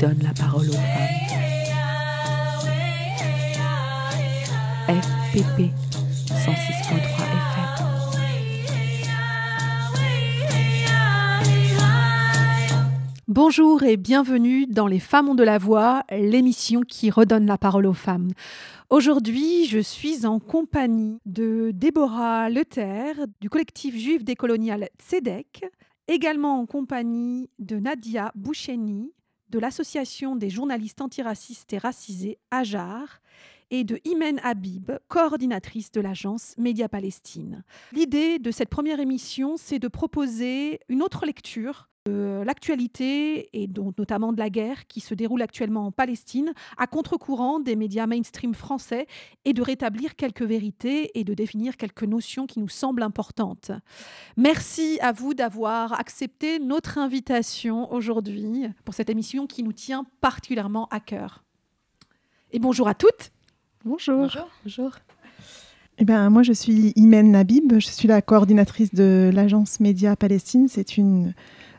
donne la parole aux femmes. FPP 106.3 FM. Bonjour et bienvenue dans Les Femmes ont de la voix, l'émission qui redonne la parole aux femmes. Aujourd'hui, je suis en compagnie de Déborah Leter du collectif juif décolonial Tzedek, également en compagnie de Nadia Boucheni de l'association des journalistes antiracistes et racisés Ajar et de Imen Habib, coordinatrice de l'agence Média Palestine. L'idée de cette première émission, c'est de proposer une autre lecture de l'actualité et donc notamment de la guerre qui se déroule actuellement en Palestine à contre-courant des médias mainstream français et de rétablir quelques vérités et de définir quelques notions qui nous semblent importantes. Merci à vous d'avoir accepté notre invitation aujourd'hui pour cette émission qui nous tient particulièrement à cœur. Et bonjour à toutes. Bonjour. Bonjour. Eh ben, moi, je suis Imen Nabib. Je suis la coordinatrice de l'agence Média Palestine. C'est une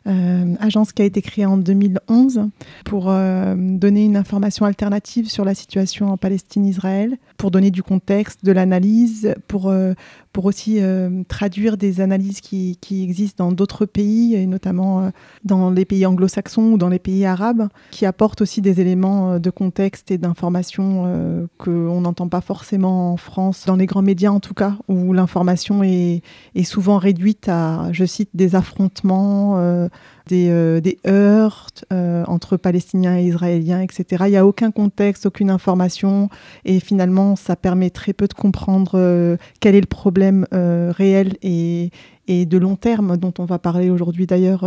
euh, agence qui a été créée en 2011 pour euh, donner une information alternative sur la situation en Palestine-Israël, pour donner du contexte, de l'analyse, pour, euh, pour aussi traduire des analyses qui, qui existent dans d'autres pays, et notamment dans les pays anglo-saxons ou dans les pays arabes, qui apportent aussi des éléments de contexte et d'information qu'on n'entend pas forcément en France, dans les grands médias en tout cas, où l'information est souvent réduite à, je cite, des affrontements des, euh, des heurts euh, entre Palestiniens et Israéliens, etc. Il n'y a aucun contexte, aucune information, et finalement, ça permet très peu de comprendre euh, quel est le problème réel et, de long terme dont on va parler aujourd'hui d'ailleurs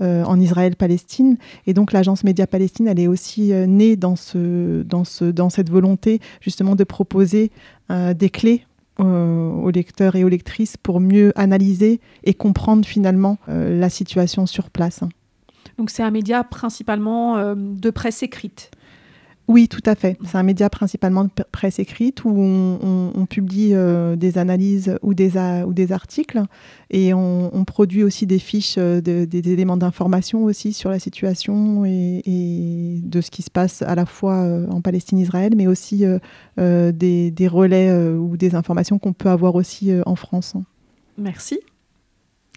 en Israël-Palestine. Et donc l'agence Média Palestine, elle est aussi née dans, ce, dans, ce, dans cette volonté justement de proposer des clés aux lecteurs et aux lectrices pour mieux analyser et comprendre finalement euh, la situation sur place. Donc c'est un média principalement euh, de presse écrite oui, tout à fait. C'est un média principalement de presse écrite où on, publie euh, des analyses ou des, articles et on, produit aussi des fiches, euh, des éléments d'information aussi sur la situation et, de ce qui se passe à la fois euh, en Palestine-Israël, mais aussi des, des, relais ou des informations qu'on peut avoir aussi en France. Merci.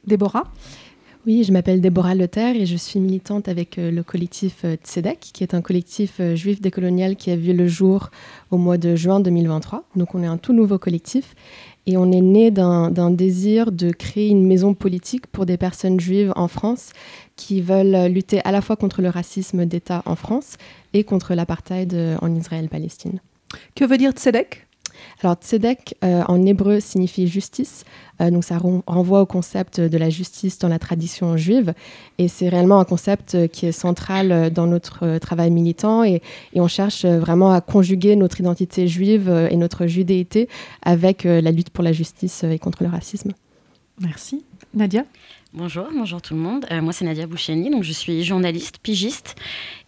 Déborah? Oui, je m'appelle Déborah Leter et je suis militante avec euh, le collectif euh, Tzedek, qui est un collectif euh, juif décolonial qui a vu le jour au mois de juin 2023. Donc on est un tout nouveau collectif et on est né d'un désir de créer une maison politique pour des personnes juives en France qui veulent lutter à la fois contre le racisme d'État en France et contre l'apartheid en Israël-Palestine. Que veut dire Tzedek alors, tzedek euh, en hébreu signifie justice, euh, donc ça renvoie au concept de la justice dans la tradition juive, et c'est réellement un concept euh, qui est central dans notre travail militant, et, on cherche vraiment à conjuguer notre identité juive et notre judéité avec la lutte pour la justice et contre le racisme. Merci. Nadia? Bonjour, bonjour tout le monde. moi, c'est Nadia Boucheni, donc je suis journaliste, pigiste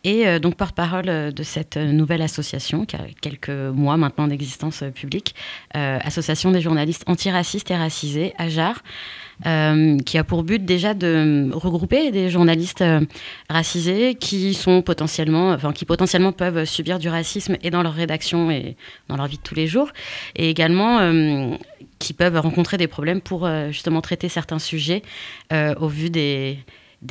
et euh, donc porte-parole euh, de cette euh, nouvelle association qui a quelques mois maintenant d'existence publique, Association des journalistes antiracistes et racisés, AJAR. qui a pour but déjà de regrouper des journalistes racisés qui sont potentiellement, enfin qui potentiellement peuvent subir du racisme et dans leur rédaction et dans leur vie de tous les jours, et également qui peuvent rencontrer des problèmes pour justement traiter certains sujets au vu des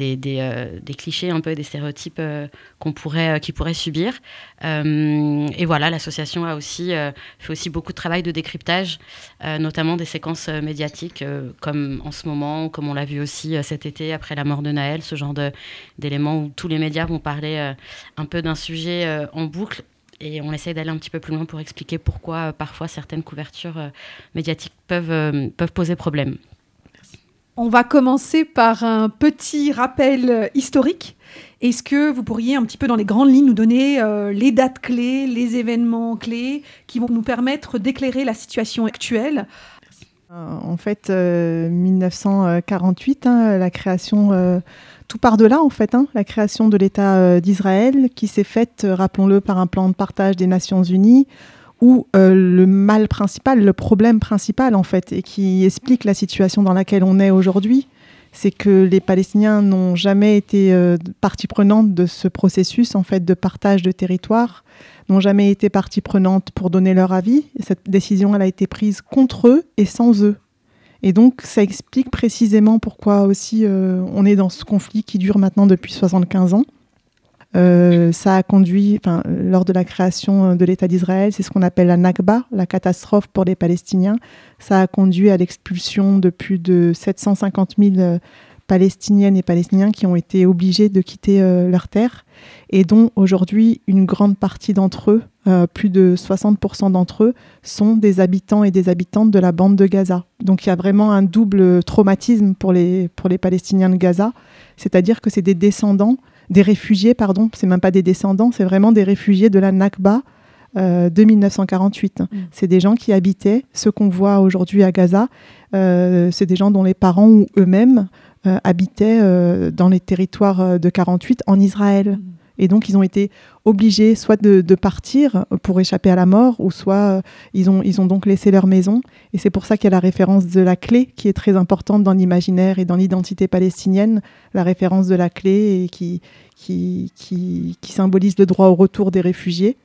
euh, des, clichés, un peu des stéréotypes euh, qu'on pourrait, euh, qu'ils subir. et voilà, l'association a aussi fait aussi beaucoup de travail de décryptage, notamment des séquences médiatiques, comme en ce moment, comme on l'a vu aussi cet été après la mort de Naël, ce genre d'éléments où tous les médias vont parler un peu d'un sujet en boucle et on essaye d'aller un petit peu plus loin pour expliquer pourquoi parfois certaines couvertures médiatiques peuvent, peuvent poser problème. On va commencer par un petit rappel euh, historique. Est-ce que vous pourriez un petit peu dans les grandes lignes nous donner euh, les dates clés, les événements clés qui vont nous permettre d'éclairer la situation actuelle? Euh, En fait, 1948, hein, la création, tout part de là en fait, hein, la création de l'État d'Israël qui s'est faite, rappelons-le, par un plan de partage des Nations Unies où euh, le mal principal, le problème principal en fait, et qui explique la situation dans laquelle on est aujourd'hui, c'est que les Palestiniens n'ont jamais été euh, partie prenante de ce processus en fait de partage de territoire, n'ont jamais été partie prenante pour donner leur avis. cette décision, elle a été prise contre eux et sans eux. Et donc, ça explique précisément pourquoi aussi euh, on est dans ce conflit qui dure maintenant depuis 75 ans. Euh, ça a conduit, lors de la création de l'État d'Israël, c'est ce qu'on appelle la Nakba, la catastrophe pour les Palestiniens. Ça a conduit à l'expulsion de plus de 750 000 palestiniennes et palestiniens qui ont été obligés de quitter euh, leur terre et dont aujourd'hui une grande partie d'entre eux, euh, plus de 60% d'entre eux, sont des habitants et des habitantes de la bande de Gaza. Donc il y a vraiment un double traumatisme pour les, pour les Palestiniens de Gaza, c'est-à-dire que c'est des descendants, des réfugiés, pardon, c'est même pas des descendants, c'est vraiment des réfugiés de la Nakba, euh, de 1948. Mm. C'est des gens qui habitaient ce qu'on voit aujourd'hui à Gaza. c'est des gens dont les parents ou eux-mêmes euh, habitaient euh, dans les territoires euh, de 48 en Israël. Mm. Et donc, ils ont été obligés soit de, partir pour échapper à la mort, ou soit ils, ont, ils ont donc laissé leur maison. Et c'est pour ça qu'il y a la référence de la clé qui est très importante dans l'imaginaire et dans l'identité palestinienne, la référence de la clé et qui, qui, qui, qui symbolise le droit au retour des réfugiés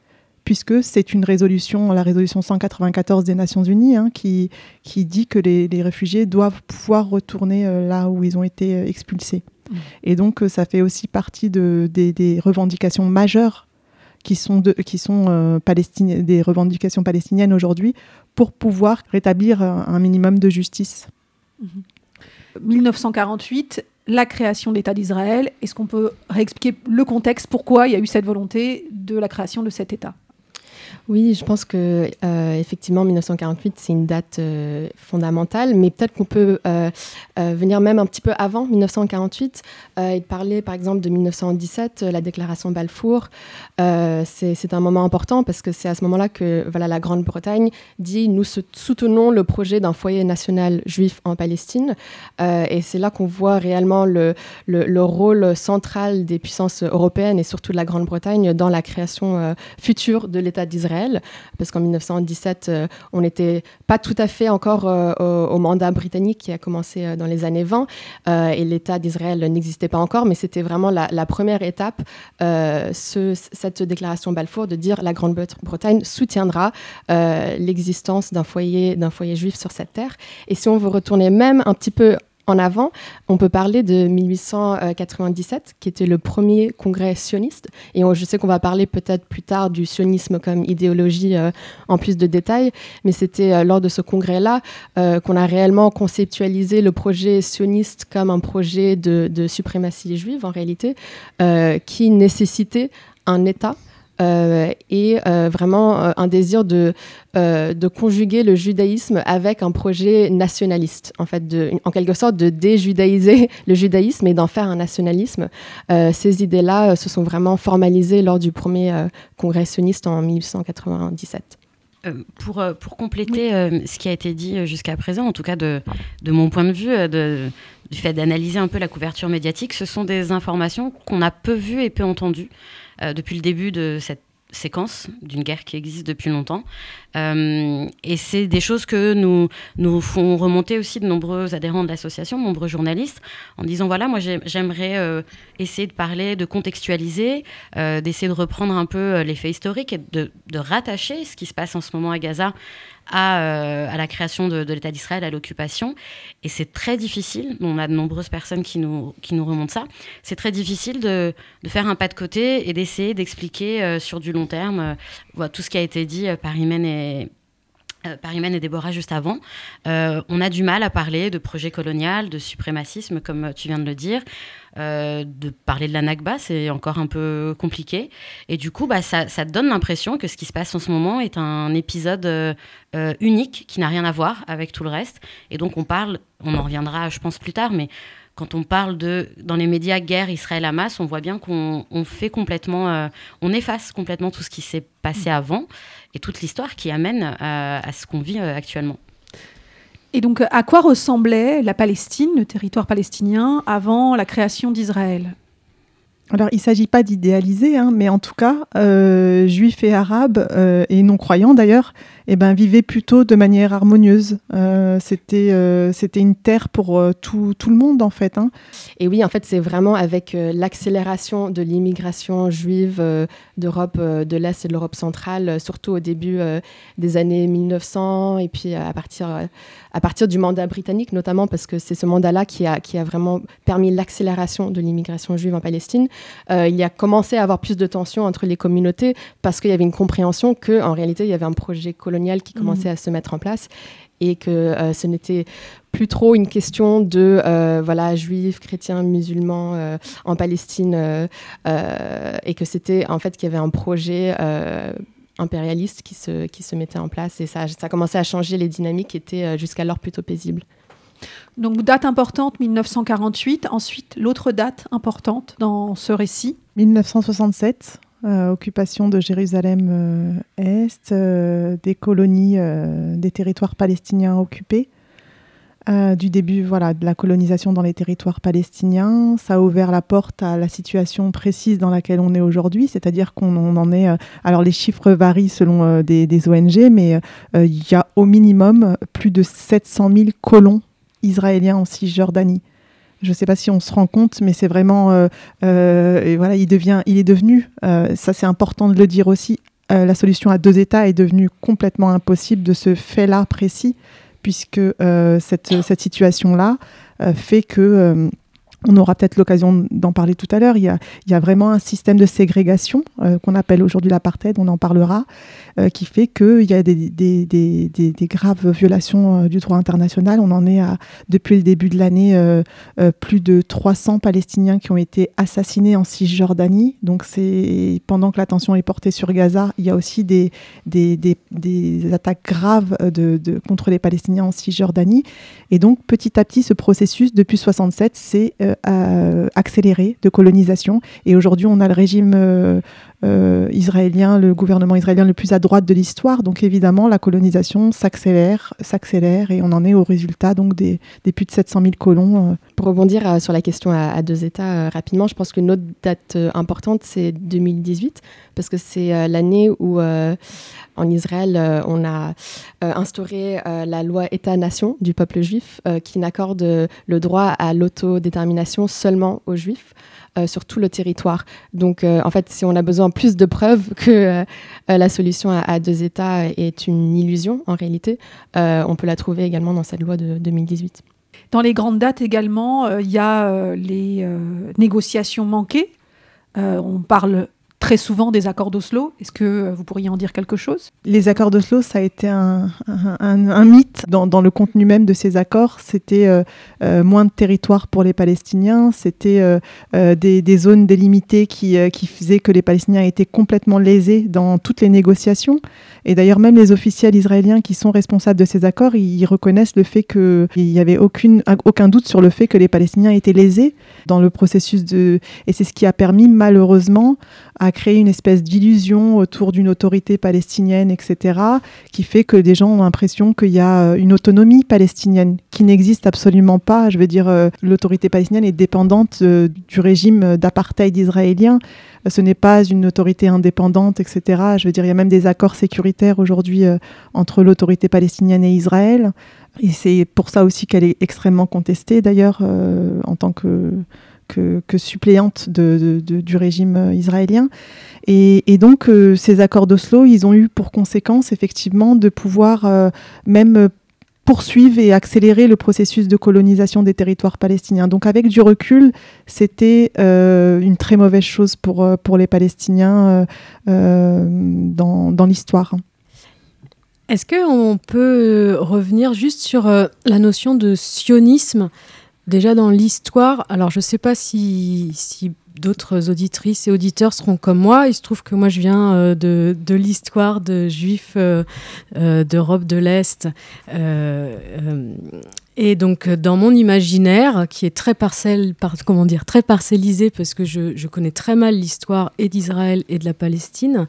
puisque c'est une résolution, la résolution 194 des Nations Unies, hein, qui, qui dit que les, réfugiés doivent pouvoir retourner euh, là où ils ont été euh, expulsés. Mm. Et donc, euh, ça fait aussi partie de, des, revendications majeures qui sont, de, qui sont des revendications palestiniennes aujourd'hui pour pouvoir rétablir un, minimum de justice. 1948, mm-hmm. la création de l'État d'Israël. Est-ce qu'on peut réexpliquer le contexte, pourquoi il y a eu cette volonté de la création de cet État? Oui, je pense que euh, effectivement 1948 c'est une date euh, fondamentale, mais peut-être qu'on peut, euh, venir même un petit peu avant 1948 et parler par exemple de 1917, la déclaration Balfour. c'est un moment important parce que c'est à ce moment-là que voilà la Grande-Bretagne dit nous soutenons le projet d'un foyer national juif en Palestine et c'est là qu'on voit réellement le, le, le, rôle central des puissances européennes et surtout de la Grande-Bretagne dans la création future de l'État d'Israël parce qu'en 1917, euh, on n'était pas tout à fait encore euh, au, mandat britannique qui a commencé euh, dans les années 20, et l'État d'Israël n'existait pas encore, mais c'était vraiment la, première étape, cette déclaration Balfour, de dire la Grande-Bretagne soutiendra l'existence d'un foyer, foyer juif sur cette terre. Et si on veut retourner même un petit peu en avant, on peut parler de 1897, qui était le premier congrès sioniste. Et je sais qu'on va parler peut-être plus tard du sionisme comme idéologie euh, en plus de détails, mais c'était euh, lors de ce congrès-là euh, qu'on a réellement conceptualisé le projet sioniste comme un projet de suprématie juive, en réalité, qui nécessitait un État euh, et euh, vraiment euh, un désir de, de conjuguer le judaïsme avec un projet nationaliste, en fait, de, en quelque sorte de déjudaïser le judaïsme et d'en faire un nationalisme. ces idées-là se sont vraiment formalisées lors du premier congrès sioniste en 1897. pour, pour compléter ce qui a été dit jusqu'à présent, en tout cas de, de mon point de vue, de, du fait d'analyser un peu la couverture médiatique, ce sont des informations qu'on a peu vues et peu entendues. Euh, depuis le début de cette séquence d'une guerre qui existe depuis longtemps. Euh, et c'est des choses que nous, nous font remonter aussi de nombreux adhérents de l'association, de nombreux journalistes, en disant voilà, moi j'aimerais euh, essayer de parler, de contextualiser, d'essayer de reprendre un peu les faits historiques et de, de, rattacher ce qui se passe en ce moment à Gaza euh, à, la création de, l'État d'Israël, à l'occupation. Et c'est très difficile, on a de nombreuses personnes qui nous, qui nous remontent ça, c'est très difficile de, faire un pas de côté et d'essayer d'expliquer euh, sur du long terme euh, tout ce qui a été dit par Imen et, par et Déborah juste avant. on a du mal à parler de projet colonial, de suprémacisme, comme tu viens de le dire. Euh, de parler de la Nakba, c'est encore un peu compliqué. Et du coup, bah, ça, donne l'impression que ce qui se passe en ce moment est un épisode euh, euh, unique qui n'a rien à voir avec tout le reste. Et donc, on parle, on en reviendra, je pense, plus tard, mais quand on parle de, dans les médias, guerre Israël-Hamas, on voit bien qu'on fait complètement, on efface complètement tout ce qui s'est passé mm. avant et toute l'histoire qui amène à ce qu'on vit actuellement. Et donc, à quoi ressemblait la Palestine, le territoire palestinien, avant la création d'Israël? Alors, il ne s'agit pas d'idéaliser, hein, mais en tout cas, euh, juifs et arabes, euh, et non-croyants d'ailleurs, eh ben, vivaient plutôt de manière harmonieuse. Euh, c'était, c'était une terre pour tout, tout, le monde, en fait. Hein. Et oui, en fait, c'est vraiment avec l'accélération de l'immigration juive d'Europe de l'Est et de l'Europe centrale, surtout au début des années 1900, et puis à partir, à partir du mandat britannique, notamment, parce que c'est ce mandat-là qui a, qui a vraiment permis l'accélération de l'immigration juive en Palestine. Euh, il y a commencé à avoir plus de tensions entre les communautés parce qu'il y avait une compréhension qu'en réalité, il y avait un projet colonial qui commençait mm. à se mettre en place et que euh, ce n'était plus trop une question de euh, voilà juifs, chrétiens, musulmans en Palestine et que c'était en fait qu'il y avait un projet impérialiste qui se, qui se mettait en place et ça, ça a commencé à changer les dynamiques qui étaient jusqu'alors plutôt paisibles. Donc date importante 1948. Ensuite, l'autre date importante dans ce récit? 1967, euh, occupation de Jérusalem-Est, euh, euh, des colonies, des territoires palestiniens occupés. du début voilà, de la colonisation dans les territoires palestiniens. Ça a ouvert la porte à la situation précise dans laquelle on est aujourd'hui, c'est-à-dire qu'on en est... alors les chiffres varient selon des, des, ONG, mais il y a au minimum plus de 700 000 colons israélien en Cisjordanie. Je ne sais pas si on se rend compte, mais c'est vraiment, euh, euh, voilà, il devient, il est devenu, euh, ça c'est important de le dire aussi, la solution à deux États est devenue complètement impossible de ce fait-là précis, puisque cette, cette situation-là fait que on aura peut-être l'occasion d'en parler tout à l'heure. Il, y a vraiment un système de ségrégation euh, qu'on appelle aujourd'hui l'apartheid, on en parlera, euh, qui fait qu'il y a des, graves violations euh, du droit international. On en est à, depuis le début de l'année, plus de 300 Palestiniens qui ont été assassinés en Cisjordanie. Donc c'est pendant que l'attention est portée sur Gaza, il y a aussi des, attaques graves de, contre les Palestiniens en Cisjordanie. Et donc petit à petit, ce processus, depuis 67, c'est euh, accéléré de colonisation. Et aujourd'hui, on a le régime euh, euh, israélien, le gouvernement israélien le plus à droite de l'histoire. Donc évidemment, la colonisation s'accélère, s'accélère, et on en est au résultat donc des, plus de 700 000 colons. Pour rebondir sur la question à, deux États rapidement, je pense qu'une autre date importante, c'est 2018, parce que c'est l'année où en Israël, on a instauré la loi État-nation du peuple juif qui n'accorde le droit à l'autodétermination seulement aux juifs. Euh, sur tout le territoire. Donc, euh, en fait, si on a besoin plus de preuves que euh, la solution à, deux États est une illusion, en réalité, on peut la trouver également dans cette loi de 2018. Dans les grandes dates également, il y a les négociations manquées. on parle très souvent des accords d'Oslo. Est-ce que vous pourriez en dire quelque chose? Les accords d'Oslo, ça a été un, mythe dans, le contenu même de ces accords. C'était euh, euh, moins de territoire pour les Palestiniens, c'était euh, des, zones délimitées qui, faisaient que les Palestiniens étaient complètement lésés dans toutes les négociations. Et d'ailleurs, même les officiels israéliens qui sont responsables de ces accords, ils, reconnaissent le fait qu'il n'y avait aucun doute sur le fait que les Palestiniens étaient lésés dans le processus de... Et c'est ce qui a permis malheureusement à créer une espèce d'illusion autour d'une autorité palestinienne, etc., qui fait que des gens ont l'impression qu'il y a euh, une autonomie palestinienne qui n'existe absolument pas. Je veux dire, euh, l'autorité palestinienne est dépendante euh, du régime d'apartheid israélien. Ce n'est pas une autorité indépendante, etc. Je veux dire, il y a même des accords sécuritaires aujourd'hui entre l'autorité palestinienne et Israël. Et c'est pour ça aussi qu'elle est extrêmement contestée, d'ailleurs, en tant que que, suppléante de, du régime euh, israélien. Et, donc, euh, ces accords d'Oslo, ils ont eu pour conséquence, effectivement, de pouvoir euh, même poursuivre et accélérer le processus de colonisation des territoires palestiniens. Donc avec du recul, c'était une très mauvaise chose pour, pour les Palestiniens dans, dans l'histoire. Est-ce qu'on peut revenir juste sur la notion de sionisme? Déjà dans l'histoire, alors je ne sais pas si, d'autres auditrices et auditeurs seront comme moi. Il se trouve que moi je viens euh, de, de l'histoire de juifs euh, euh, d'Europe de l'Est. et donc dans mon imaginaire, qui est très parcelle, par, comment dire, très parcellisé, parce que je, je connais très mal l'histoire et d'Israël et de la Palestine.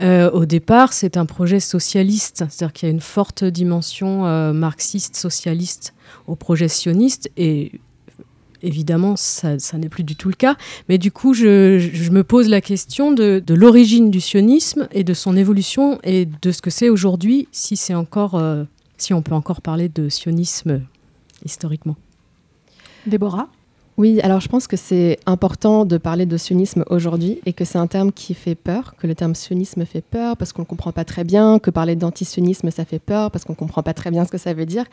Au départ, c'est un projet socialiste, c'est-à-dire qu'il y a une forte dimension marxiste, socialiste au projet sioniste et évidemment, ça, n'est plus du tout le cas. Mais du coup, je, me pose la question de, l'origine du sionisme et de son évolution et de ce que c'est aujourd'hui, si c'est encore, euh, si on peut encore parler de sionisme historiquement. Déborah? Oui, alors je pense que c'est important de parler de sionisme aujourd'hui et que c'est un terme qui fait peur, que le terme sionisme fait peur parce qu'on ne comprend pas très bien, que parler d'antisionisme ça fait peur parce qu'on ne comprend pas très bien ce que ça veut dire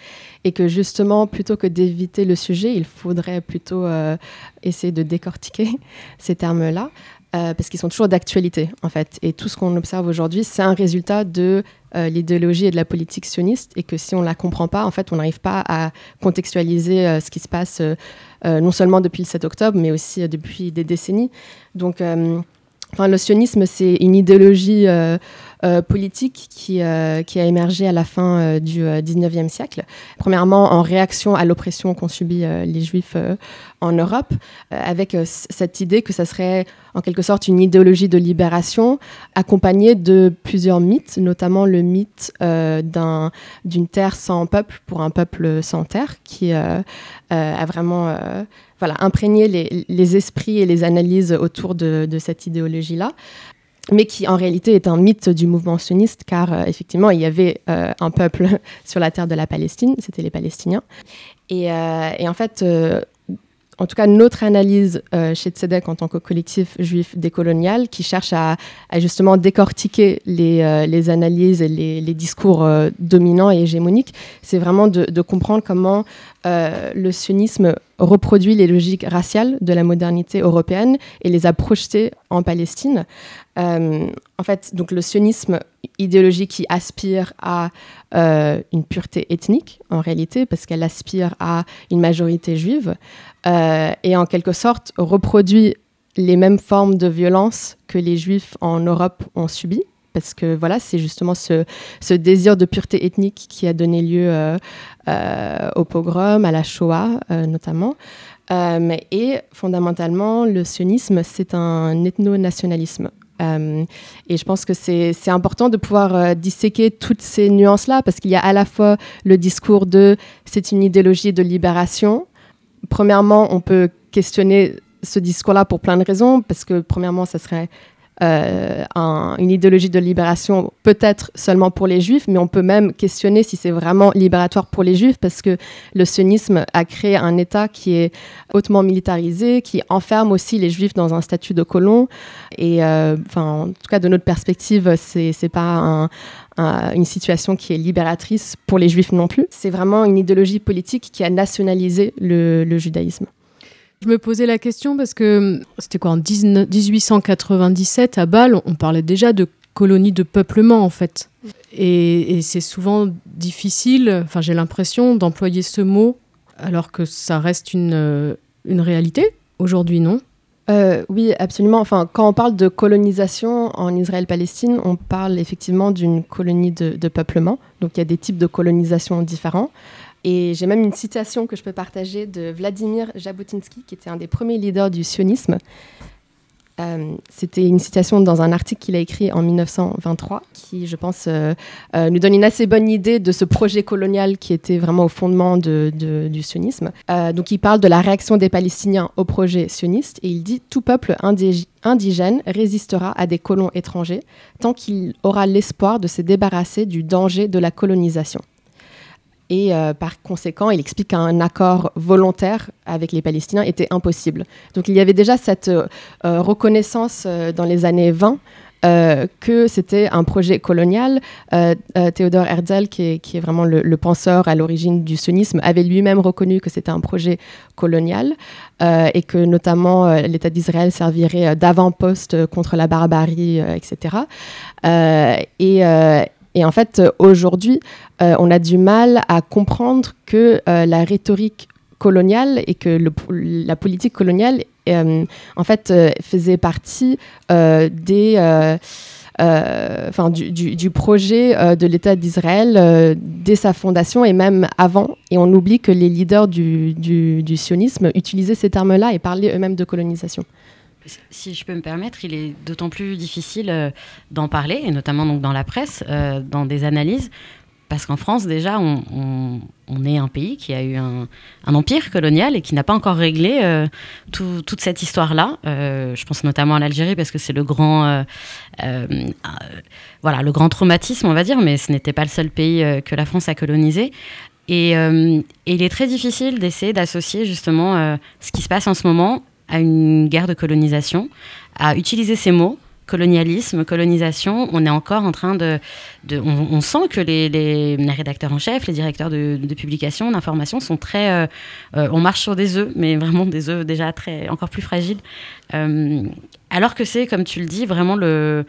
et que justement plutôt que d'éviter le sujet, il faudrait plutôt euh, essayer de décortiquer ces termes-là. Euh, parce qu'ils sont toujours d'actualité en fait. Et tout ce qu'on observe aujourd'hui, c'est un résultat de euh, l'idéologie et de la politique sioniste, et que si on ne la comprend pas, en fait, on n'arrive pas à contextualiser ce qui se passe euh, non seulement depuis le 7 octobre, mais aussi euh, depuis des décennies. Donc, euh, le sionisme, c'est une idéologie politique qui, qui, a émergé à la fin du 19e siècle. Premièrement, en réaction à l'oppression qu'ont subi les Juifs en Europe, avec cette idée que ça serait en quelque sorte une idéologie de libération accompagnée de plusieurs mythes, notamment le mythe d'une terre sans peuple pour un peuple sans terre, qui euh, a vraiment euh, voilà, imprégné les, esprits et les analyses autour de, cette idéologie-là mais qui en réalité est un mythe du mouvement sioniste, car euh, effectivement, il y avait un peuple sur la terre de la Palestine, c'était les Palestiniens. Et, et en fait, en tout cas notre analyse euh, chez Tzedek en tant que collectif juif décolonial qui cherche à, justement décortiquer les, euh, analyses et les, discours euh, dominants et hégémoniques, c'est vraiment de, comprendre comment le sionisme reproduit les logiques raciales de la modernité européenne et les a projetées en Palestine. En fait, donc le sionisme idéologie qui aspire à une pureté ethnique, en réalité, parce qu'elle aspire à une majorité juive. Euh, et en quelque sorte reproduit les mêmes formes de violence que les juifs en Europe ont subies. Parce que voilà, c'est justement ce, ce, désir de pureté ethnique qui a donné lieu euh, euh, au pogrom, à la Shoah notamment. et fondamentalement, le sionisme, c'est un ethno-nationalisme. Et je pense que c'est important de pouvoir disséquer toutes ces nuances-là, parce qu'il y a à la fois le discours de c'est une idéologie de libération, premièrement, on peut questionner ce discours-là pour plein de raisons, parce que premièrement, ça serait euh, une idéologie de libération peut-être seulement pour les juifs, mais on peut même questionner si c'est vraiment libératoire pour les juifs, parce que le sionisme a créé un État qui est hautement militarisé, qui enferme aussi les juifs dans un statut de colon. Et euh, en tout cas, de notre perspective, c'est n'est pas une situation qui est libératrice pour les juifs non plus. C'est vraiment une idéologie politique qui a nationalisé le judaïsme. Je me posais la question parce que c'était quoi en 1897 à Bâle, on parlait déjà de colonies de peuplement en fait. Et, c'est souvent difficile, enfin j'ai l'impression d'employer ce mot alors que ça reste une, euh, une réalité aujourd'hui, non euh, oui, absolument. Enfin, quand on parle de colonisation en Israël-Palestine, on parle effectivement d'une colonie de, peuplement. Donc, il y a des types de colonisation différents. Et j'ai même une citation que je peux partager de Vladimir Jabotinsky, qui était un des premiers leaders du sionisme. Euh, c'était une citation dans un article qu'il a écrit en 1923, qui, je pense, euh, euh, nous donne une assez bonne idée de ce projet colonial qui était vraiment au fondement de, du sionisme. donc, il parle de la réaction des Palestiniens au projet sioniste et il dit Tout peuple indigène résistera à des colons étrangers tant qu'il aura l'espoir de se débarrasser du danger de la colonisation. Et euh, par conséquent, il explique qu'un accord volontaire avec les Palestiniens était impossible. Donc il y avait déjà cette euh, euh, reconnaissance dans les années 20 que c'était un projet colonial. Théodore Herzl, qui est, vraiment le, penseur à l'origine du sionisme, avait lui-même reconnu que c'était un projet colonial et que notamment l'État d'Israël servirait d'avant-poste contre la barbarie, etc. et, et en fait, aujourd'hui, euh, on a du mal à comprendre que euh, la rhétorique coloniale et que la politique coloniale, euh, en fait, faisait partie du, projet de l'État d'Israël dès sa fondation et même avant. Et on oublie que les leaders du, du sionisme utilisaient ces termes-là et parlaient eux-mêmes de colonisation. Si je peux me permettre, il est d'autant plus difficile d'en parler, et notamment donc dans la presse, dans des analyses, parce qu'en France, déjà, on, est un pays qui a eu un, empire colonial et qui n'a pas encore réglé euh, toute cette histoire-là. Euh, je pense notamment à l'Algérie parce que c'est le grand, euh, voilà, le grand traumatisme, on va dire, mais ce n'était pas le seul pays que la France a colonisé. Et il est très difficile d'essayer d'associer justement ce qui se passe en ce moment à une guerre de colonisation, à utiliser ces mots colonialisme, colonisation, on est encore en train de... on, sent que les, rédacteurs en chef, les directeurs de, publication, d'information sont très... Euh, euh, on marche sur des œufs, mais vraiment des œufs déjà très, encore plus fragiles. Euh, alors que c'est, comme tu le dis, vraiment le,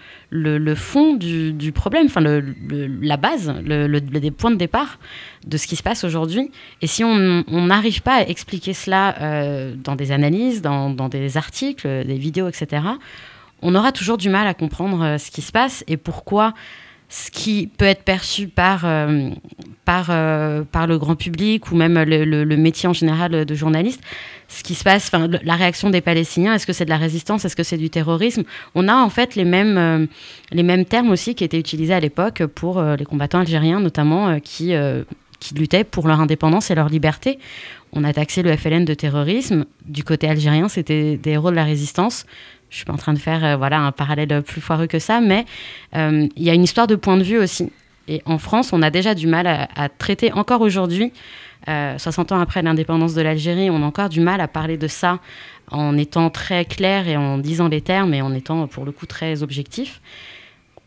fond du, problème, enfin la base, le, des points de départ de ce qui se passe aujourd'hui. Et si on n'arrive pas à expliquer cela dans des analyses, dans, des articles, des vidéos, etc., on aura toujours du mal à comprendre euh, ce qui se passe et pourquoi ce qui peut être perçu par, euh, euh, par le grand public ou même le, métier en général de journaliste, ce qui se passe, la réaction des Palestiniens, est-ce que c'est de la résistance, est-ce que c'est du terrorisme? On a en fait les mêmes, les mêmes termes aussi qui étaient utilisés à l'époque pour les combattants algériens notamment qui, qui luttaient pour leur indépendance et leur liberté. On a taxé le FLN de terrorisme. Du côté algérien, c'était des héros de la résistance. Je suis pas en train de faire euh, voilà un parallèle plus foireux que ça, mais euh, il y a une histoire de point de vue aussi. Et en France, on a déjà du mal à, traiter encore aujourd'hui, 60 euh, ans après l'indépendance de l'Algérie, on a encore du mal à parler de ça en étant très clair et en disant les termes et en étant pour le coup très objectif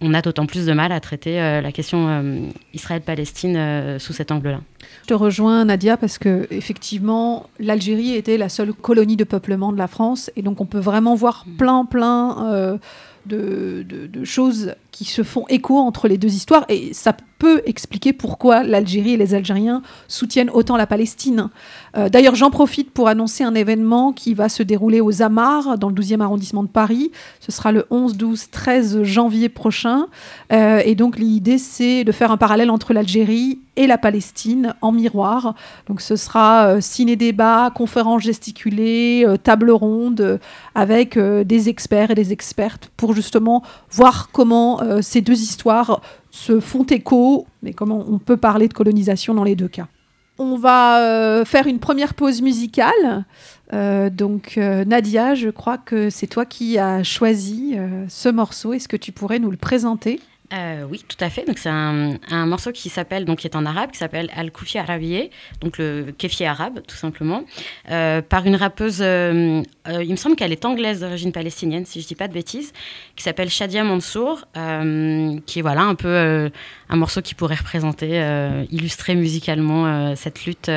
on a d'autant plus de mal à traiter euh, la question euh, Israël-Palestine euh, sous cet angle-là. Je te rejoins Nadia parce que effectivement l'Algérie était la seule colonie de peuplement de la France et donc on peut vraiment voir mm. plein plein de, choses qui se font écho entre les deux histoires et ça peut expliquer pourquoi l'Algérie et les Algériens soutiennent autant la Palestine. Euh, d'ailleurs, j'en profite pour annoncer un événement qui va se dérouler aux Amars, dans le 12e arrondissement de Paris. Ce sera le 11, 12, 13 janvier prochain. Euh, et donc, l'idée, c'est de faire un parallèle entre l'Algérie et la Palestine en miroir. Donc, ce sera euh, ciné-débat, conférences gesticulées, table ronde avec des experts et des expertes pour justement voir comment ces deux histoires se font écho, mais comment on peut parler de colonisation dans les deux cas? On va euh, faire une première pause musicale. Euh, donc euh, Nadia, je crois que c'est toi qui as choisi ce morceau. Est-ce que tu pourrais nous le présenter? Euh, oui, tout à fait. Donc c'est un, morceau qui s'appelle, donc qui est en arabe, qui s'appelle Al Koufi Arabiye, donc le kéfi arabe, tout simplement, euh, par une rappeuse. Euh, il me semble qu'elle est anglaise d'origine palestinienne, si je dis pas de bêtises, qui s'appelle Shadia Mansour, qui est voilà un peu un morceau qui pourrait représenter, illustrer musicalement cette lutte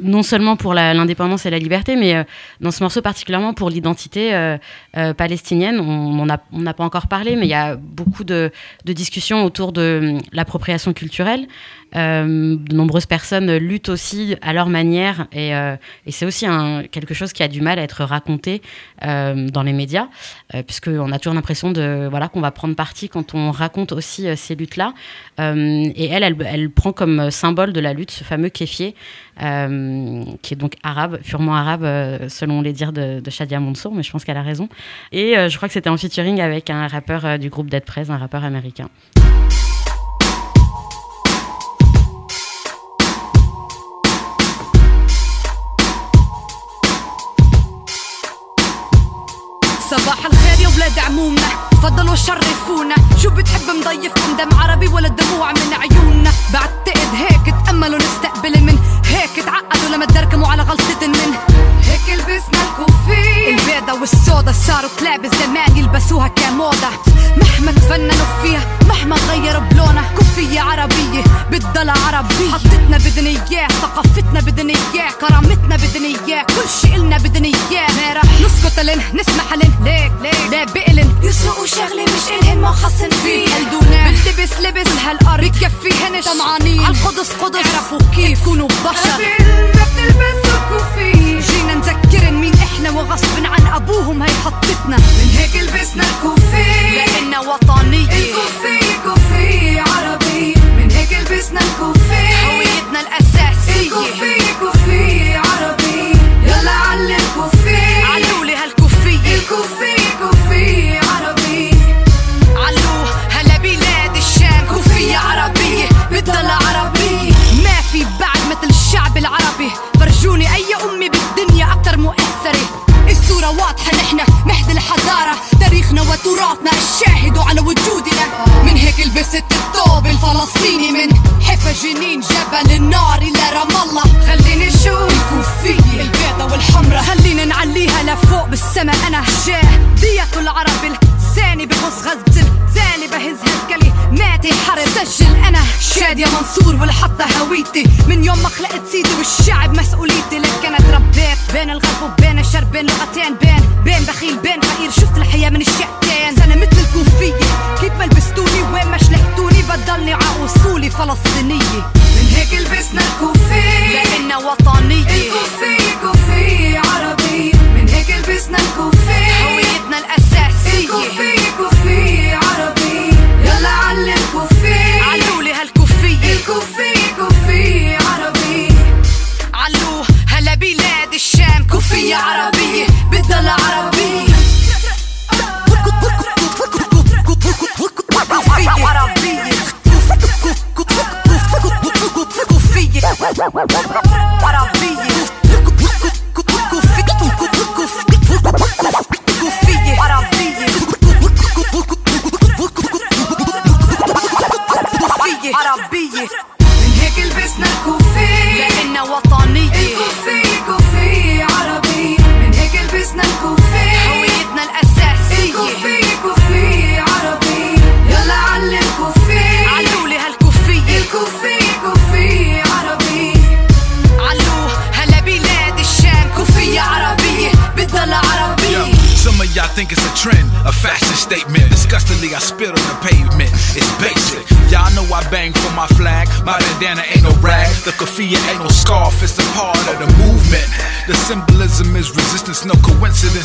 non seulement pour l'indépendance et la liberté, mais euh, dans ce morceau particulièrement pour l'identité euh, euh, palestinienne. On n'a pas encore parlé, mais il y a beaucoup de, de discussions autour de l'appropriation culturelle. Euh, de nombreuses personnes luttent aussi à leur manière et, euh, et c'est aussi quelque chose qui a du mal à être raconté euh, dans les médias, puisqu'on a toujours l'impression de voilà qu'on va prendre parti quand on raconte aussi ces luttes-là. et elle, elle, elle, prend comme symbole de la lutte ce fameux kéfier, qui est donc arabe, purement arabe selon les dires de, de Shadia Mansour, mais je pense qu'elle a raison. Et je crois que c'était en featuring avec un rappeur du groupe Dead Press, un rappeur américain. بتحب مضيفكم دم عربي ولا دموع من عيوننا؟ بعتقد هيك تأملوا نستقبل من هيك تعقدوا لما تدركموا على غلطة من. لبسنا الكوفي. البيضة والسودا صاروا كلاب الزمان يلبسوها كموضة. مهما تفننوا فيها مهما غيروا بلونها. كوفية عربية بتضل عربية. حطتنا بدنا إياه ثقافتنا بدنا إياه كرامتنا بدنا إياه كل شي إلنا بدنا إياه. ما رح نسكت لن نسمح لن ليك ليك. لا بقلن يسرقوا شغلة مش إلهن ما خصن فيه. قلدونا بنلبس لبس. هالأرض بكفيهنش طمعانين. عالقدس قدس. اعرفوا كيف. تكونوا بشر. ما كوفي جينا نذكرن مين إحنا وغصب عن أبوهم. هي حطتنا من هيك لبسنا الكوفي. لأننا وطنية الكوفي كوفي عربي. من هيك لبسنا الكوفي. هويتنا الأساسية. الكوفي.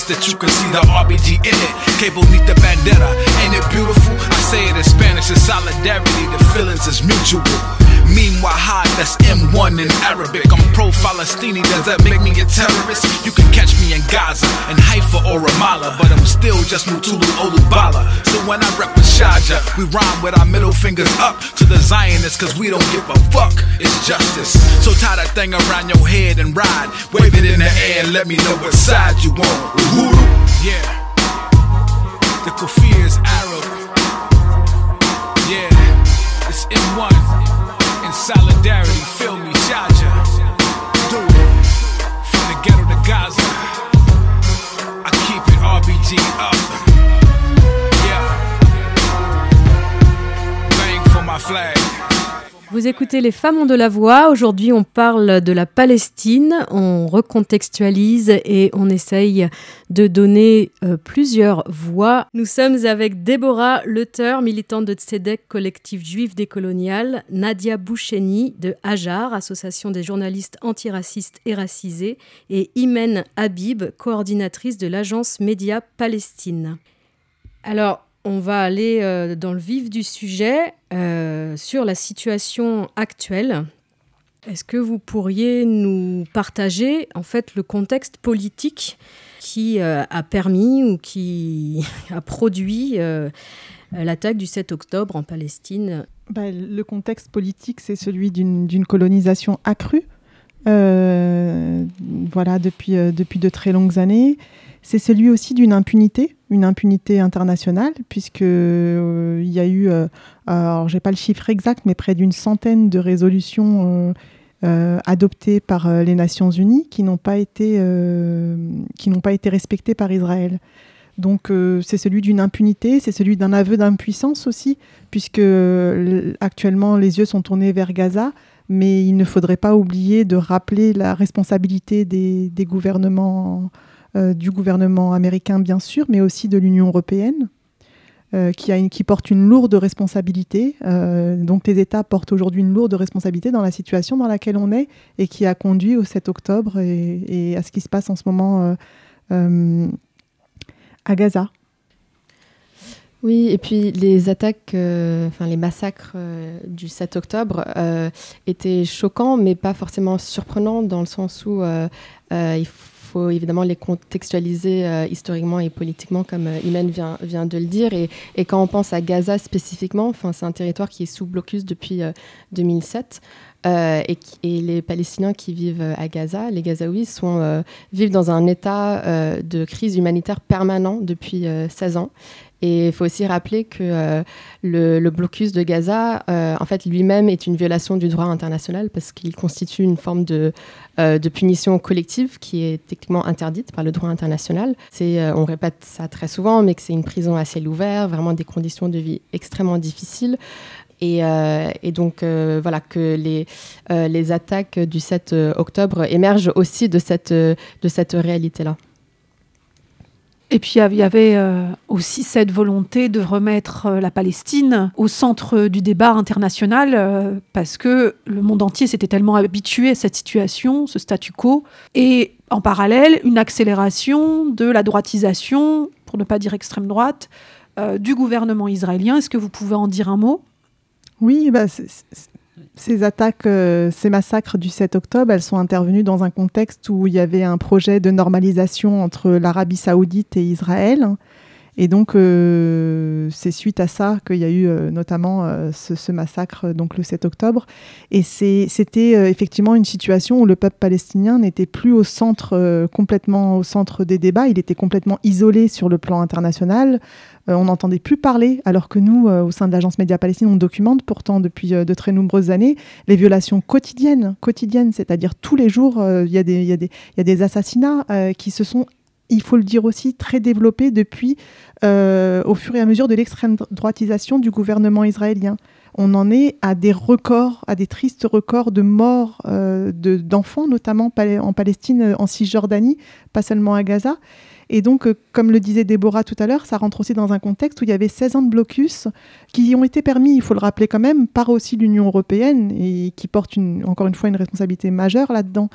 That you can see the RBG in it. Cable need the bandana. Ain't it beautiful? I say it in Spanish. It's solidarity. The feelings is mutual. Meanwhile, high, that's M1 in Arabic. I'm pro Falastini, does that make me a terrorist? You can catch me in Gaza, in Haifa or Ramallah, but I'm still just Mutulu Olubala. So when I rep we rhyme with our middle fingers up to the Zionists, cause we don't give a fuck. It's justice. So tie that thing around your head and ride. Wave it in the air and let me know what side you on. Uhuru. Yeah. The kafir is Arab. Yeah. It's M1 in solidarity. Feel Vous écoutez Les Femmes ont de la voix. Aujourd'hui, on parle de la Palestine, on recontextualise et on essaye de donner euh, plusieurs voix. Nous sommes avec Déborah Leuter, militante de Tzedek, collectif juif décolonial, Nadia Boucheni de Hajar, association des journalistes antiracistes et racisés, et Imen Habib, coordinatrice de l'agence Média Palestine. Alors, on va aller euh, dans le vif du sujet euh, sur la situation actuelle. Est-ce que vous pourriez nous partager en fait le contexte politique qui euh, a permis ou qui a produit l'attaque du 7 octobre en Palestine? Bah, le contexte politique, c'est celui d'une colonisation accrue, voilà, depuis, depuis de très longues années. C'est celui aussi d'une impunité, une impunité internationale, puisque euh, y a eu, euh, alors j'ai pas le chiffre exact, mais près d'une centaine de résolutions euh, euh, adoptées par les Nations Unies qui n'ont pas été, qui n'ont pas été respectées par Israël. Donc c'est celui d'une impunité, c'est celui d'un aveu d'impuissance aussi, puisque actuellement les yeux sont tournés vers Gaza, mais il ne faudrait pas oublier de rappeler la responsabilité des, gouvernements, du gouvernement américain bien sûr, mais aussi de l'Union européenne. euh, qui, porte une lourde responsabilité. Euh, donc les États portent aujourd'hui une lourde responsabilité dans la situation dans laquelle on est et qui a conduit au 7 octobre et, à ce qui se passe en ce moment euh, euh, à Gaza. Oui, et puis les attaques, euh, enfin les massacres euh, du 7 octobre euh, étaient choquants, mais pas forcément surprenants dans le sens où euh, euh, il faut évidemment les contextualiser euh, historiquement et politiquement, comme euh, Imen vient, vient de le dire. Et, quand on pense à Gaza spécifiquement, c'est un territoire qui est sous blocus depuis euh, 2007. euh, et, qui- et les Palestiniens qui vivent euh, à Gaza, les Gazaouis, sont, euh, vivent dans un état euh, de crise humanitaire permanent depuis euh, 16 ans. Et il faut aussi rappeler que euh, le, blocus de Gaza, euh, en fait, lui-même est une violation du droit international parce qu'il constitue une forme de, euh, punition collective qui est techniquement interdite par le droit international. C'est, on répète ça très souvent, mais que c'est une prison à ciel ouvert, vraiment des conditions de vie extrêmement difficiles. Et, et, donc voilà que les, les attaques du 7 octobre émergent aussi de cette, de cette réalité-là. Et puis il y avait euh, aussi cette volonté de remettre euh, la Palestine au centre du débat international euh, parce que le monde entier s'était tellement habitué à cette situation, ce statu quo, et en parallèle une accélération de la droitisation, pour ne pas dire extrême droite, du gouvernement israélien. Est-ce que vous pouvez en dire un mot? Oui, bah, ces attaques, euh, ces massacres du 7 octobre, elles sont intervenues dans un contexte où il y avait un projet de normalisation entre l'Arabie saoudite et Israël. Et donc, euh, c'est suite à ça qu'il y a eu euh, notamment ce, massacre, donc le 7 octobre. Et c'était effectivement une situation où le peuple palestinien n'était plus au centre, complètement au centre des débats. Il était complètement isolé sur le plan international. Euh, on n'entendait plus parler, alors que nous, euh, au sein de l'agence Média Palestine, on documente pourtant depuis euh, de très nombreuses années les violations quotidiennes, quotidiennes c'est-à-dire tous les jours, il y, a des assassinats qui se sont il faut le dire aussi, très développés depuis, au fur et à mesure de l'extrême droitisation du gouvernement israélien. On en est à des records, à des tristes records de morts d'enfants, notamment en Palestine, en Cisjordanie, pas seulement à Gaza. Et donc, euh, comme le disait Déborah tout à l'heure, ça rentre aussi dans un contexte où il y avait 16 ans de blocus qui ont été permis, il faut le rappeler quand même, par aussi l'Union européenne et qui porte encore une fois une responsabilité majeure là-dedans.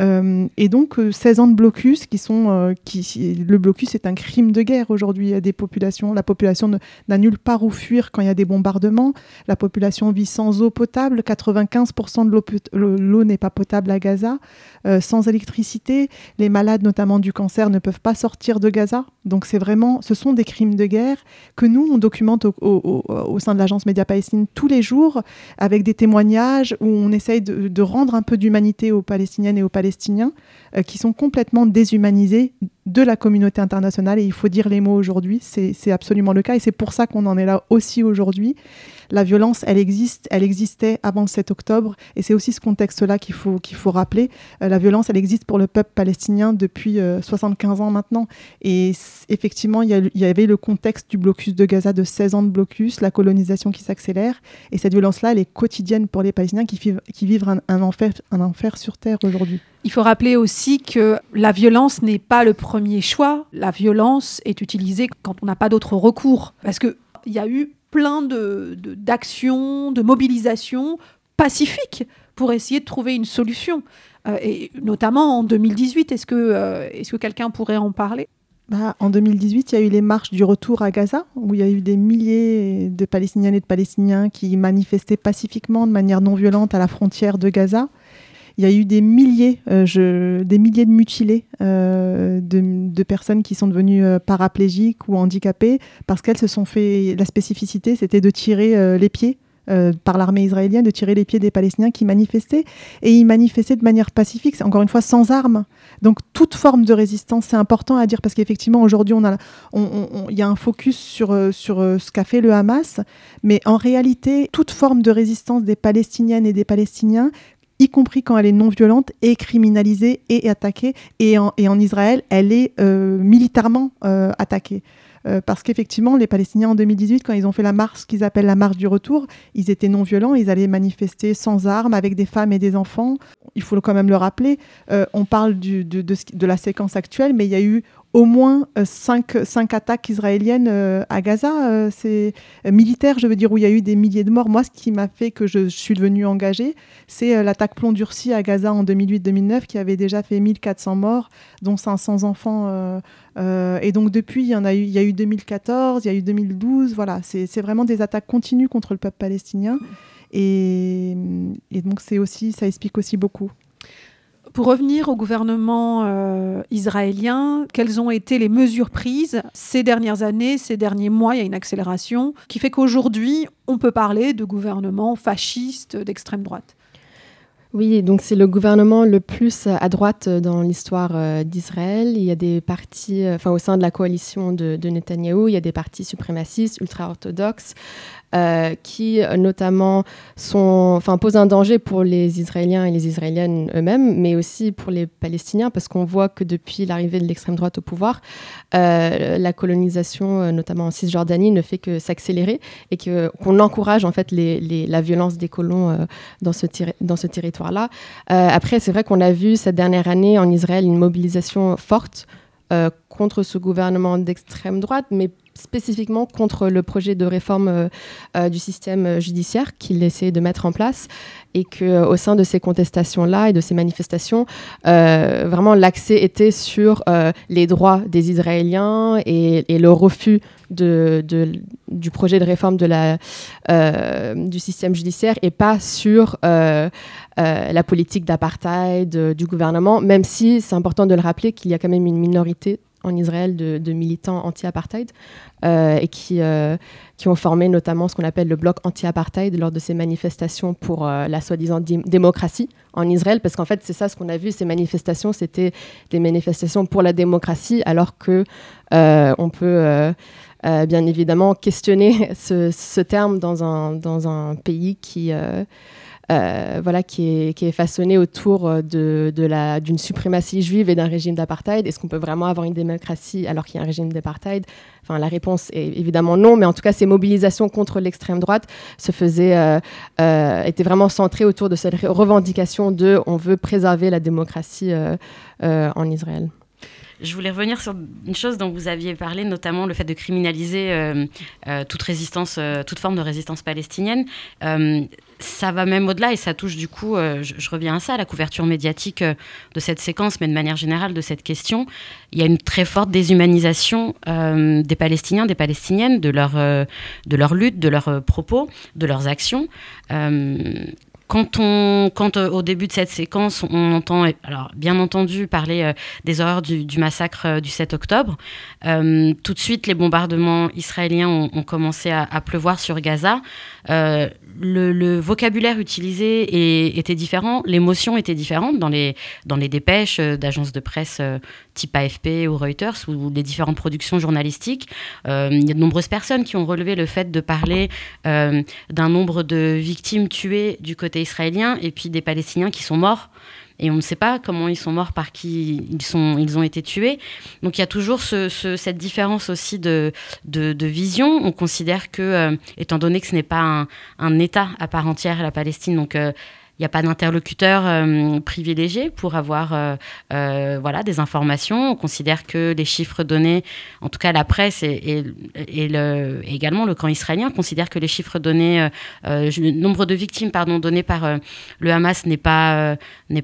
Euh, et donc 16 euh, ans de blocus qui sont euh, le blocus est un crime de guerre aujourd'hui. A des populations, la population n'a nulle part où fuir quand il y a des bombardements. La population vit sans eau potable. 95% de l'eau n'est pas potable à Gaza. sans électricité, les malades notamment du cancer ne peuvent pas sortir de Gaza. Donc c'est vraiment, ce sont des crimes de guerre que nous on documente au, au, sein de l'agence Média Palestine tous les jours avec des témoignages où on essaye de, de rendre un peu d'humanité aux Palestiniennes et aux Palestiniens palestiniens euh, qui sont complètement déshumanisés de la communauté internationale. Et il faut dire les mots aujourd'hui, c'est absolument le cas. Et c'est pour ça qu'on en est là aussi aujourd'hui. La violence, elle existe, elle existait avant le 7 octobre. Et c'est aussi ce contexte-là qu'il faut, qu'il faut rappeler. Euh, la violence, elle existe pour le peuple palestinien depuis 75 euh, ans maintenant. Et effectivement, il y, avait le contexte du blocus de Gaza de 16 ans de blocus, la colonisation qui s'accélère. Et cette violence-là, elle est quotidienne pour les Palestiniens qui qui vivent un, enfer, un enfer sur Terre aujourd'hui. Il faut rappeler aussi que la violence n'est pas le premier choix. La violence est utilisée quand on n'a pas d'autre recours. Parce qu'il y a eu plein d'actions, de, de mobilisations pacifiques pour essayer de trouver une solution. Euh, et notamment en 2018, est-ce que, euh, est que quelqu'un pourrait en parler? Bah, en 2018, il y a eu les marches du retour à Gaza, où il y a eu des milliers de Palestiniennes et de Palestiniens qui manifestaient pacifiquement, de manière non violente, à la frontière de Gaza. Il y a eu des milliers, euh, des milliers de mutilés, euh, de, personnes qui sont devenues euh, paraplégiques ou handicapées parce qu'elles se sont fait. La spécificité, c'était de tirer les pieds. par l'armée israélienne de tirer les pieds des Palestiniens qui manifestaient. Et ils manifestaient de manière pacifique, encore une fois sans armes. Donc toute forme de résistance, c'est important à dire parce qu'effectivement aujourd'hui on a, il y a un focus sur, sur ce qu'a fait le Hamas, mais en réalité toute forme de résistance des Palestiniennes et des Palestiniens y compris quand elle est non violente, est criminalisée et attaquée. Et en, et en Israël, elle est euh, militairement euh, attaquée. Euh, parce qu'effectivement, les Palestiniens en 2018, quand ils ont fait la marche qu'ils appellent la marche du retour, ils étaient non violents, ils allaient manifester sans armes, avec des femmes et des enfants. Il faut quand même le rappeler. on parle de, de, de, la séquence actuelle, mais il y a eu au moins euh, cinq, attaques israéliennes euh, à Gaza. Euh, c'est militaire, je veux dire, où il y a eu des milliers de morts. Moi, ce qui m'a fait que je suis devenue engagée, c'est l'attaque plomb durci à Gaza en 2008-2009, qui avait déjà fait 1400 morts, dont 500 enfants. et donc depuis, il y en a eu, il y a eu 2014, il y a eu 2012. Voilà, c'est vraiment des attaques continues contre le peuple palestinien. Et, et donc c'est aussi, ça explique aussi beaucoup. Pour revenir au gouvernement euh, israélien, quelles ont été les mesures prises ces dernières années, ces derniers mois? Il y a une accélération qui fait qu'aujourd'hui, on peut parler de gouvernement fasciste d'extrême droite. Oui, donc c'est le gouvernement le plus à droite dans l'histoire d'Israël. Il y a des partis, enfin au sein de la coalition de, de Netanyahou, il y a des partis suprémacistes, ultra-orthodoxes, euh, qui euh, notamment sont, posent un danger pour les Israéliens et les Israéliennes eux-mêmes, mais aussi pour les Palestiniens, parce qu'on voit que depuis l'arrivée de l'extrême droite au pouvoir, euh, la colonisation, notamment en Cisjordanie, ne fait que s'accélérer et qu'on encourage en fait la violence des colons dans ce, dans ce territoire-là. après, c'est vrai qu'on a vu cette dernière année en Israël une mobilisation forte contre ce gouvernement d'extrême droite, mais spécifiquement contre le projet de réforme euh, euh, du système judiciaire qu'il essaie de mettre en place et qu'au euh, sein de ces contestations-là et de ces manifestations, vraiment l'accès était sur les droits des Israéliens et, le refus du projet de réforme du système judiciaire et pas sur la politique d'apartheid du gouvernement, même si c'est important de le rappeler qu'il y a quand même une minorité en Israël de, militants anti-apartheid euh, et qui, euh, qui ont formé notamment ce qu'on appelle le bloc anti-apartheid lors de ces manifestations pour euh, la soi-disant démocratie en Israël, parce qu'en fait c'est ça ce qu'on a vu, ces manifestations, c'était des manifestations pour la démocratie, alors que on peut bien évidemment questionner ce, ce, terme dans un, dans un pays qui euh, voilà, qui est, qui façonné autour euh, de, d'une suprématie juive et d'un régime d'apartheid. Est-ce qu'on peut vraiment avoir une démocratie alors qu'il y a un régime d'apartheid? Enfin, la réponse est évidemment non, mais en tout cas, ces mobilisations contre l'extrême droite se faisaient, euh, étaient vraiment centrées autour de cette revendication de on veut préserver la démocratie en Israël. Je voulais revenir sur une chose dont vous aviez parlé, notamment le fait de criminaliser toute résistance, toute forme de résistance palestinienne. Ça va même au-delà et ça touche du coup, je, reviens à ça, la couverture médiatique de cette séquence, mais de manière générale de cette question. Il y a une très forte déshumanisation des Palestiniens, des Palestiniennes, de leur, de leur lutte, de leurs propos, de leurs actions quand, on, quand euh, au début de cette séquence, on entend, alors bien entendu, parler euh, des horreurs du, massacre euh, du 7 octobre, tout de suite, les bombardements israéliens ont, commencé à, pleuvoir sur Gaza le, vocabulaire utilisé était différent, l'émotion était différente dans les, dans les dépêches d'agences de presse type AFP ou Reuters ou les différentes productions journalistiques. Il y a de nombreuses personnes qui ont relevé le fait de parler d'un nombre de victimes tuées du côté israélien et puis des Palestiniens qui sont morts et on ne sait pas comment ils sont morts, par qui ils, sont, ils ont été tués. Donc il y a toujours cette différence aussi de, de, vision. On considère que, euh, étant donné que ce n'est pas un, un, État à part entière, la Palestine, donc euh, il n'y a pas d'interlocuteur euh, privilégié pour avoir euh, euh, voilà, des informations. On considère que les chiffres donnés, en tout cas la presse et, et, le, également le camp israélien, considère que les chiffres donnés, le nombre de victimes pardon, donnés par le Hamas pas,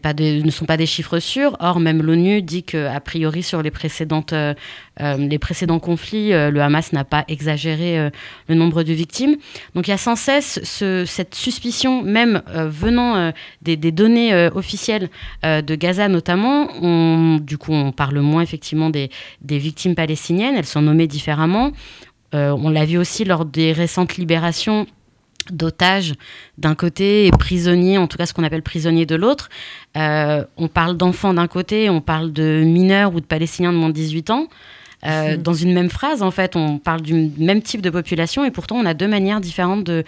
pas ne sont pas des chiffres sûrs. Or, même l'ONU dit qu'a priori sur les, précédentes, les précédents conflits, le Hamas n'a pas exagéré le nombre de victimes. Donc il y a sans cesse ce, cette suspicion, même venant euh, des, données euh, officielles euh, de Gaza notamment, du coup on parle moins effectivement des, victimes palestiniennes, elles sont nommées différemment. on l'a vu aussi lors des récentes libérations d'otages d'un côté et prisonniers, en tout cas ce qu'on appelle prisonniers de l'autre. on parle d'enfants d'un côté, on parle de mineurs ou de Palestiniens de moins de 18 ans. Euh, dans une même phrase, en fait, on parle du même type de population et pourtant on a deux manières différentes de,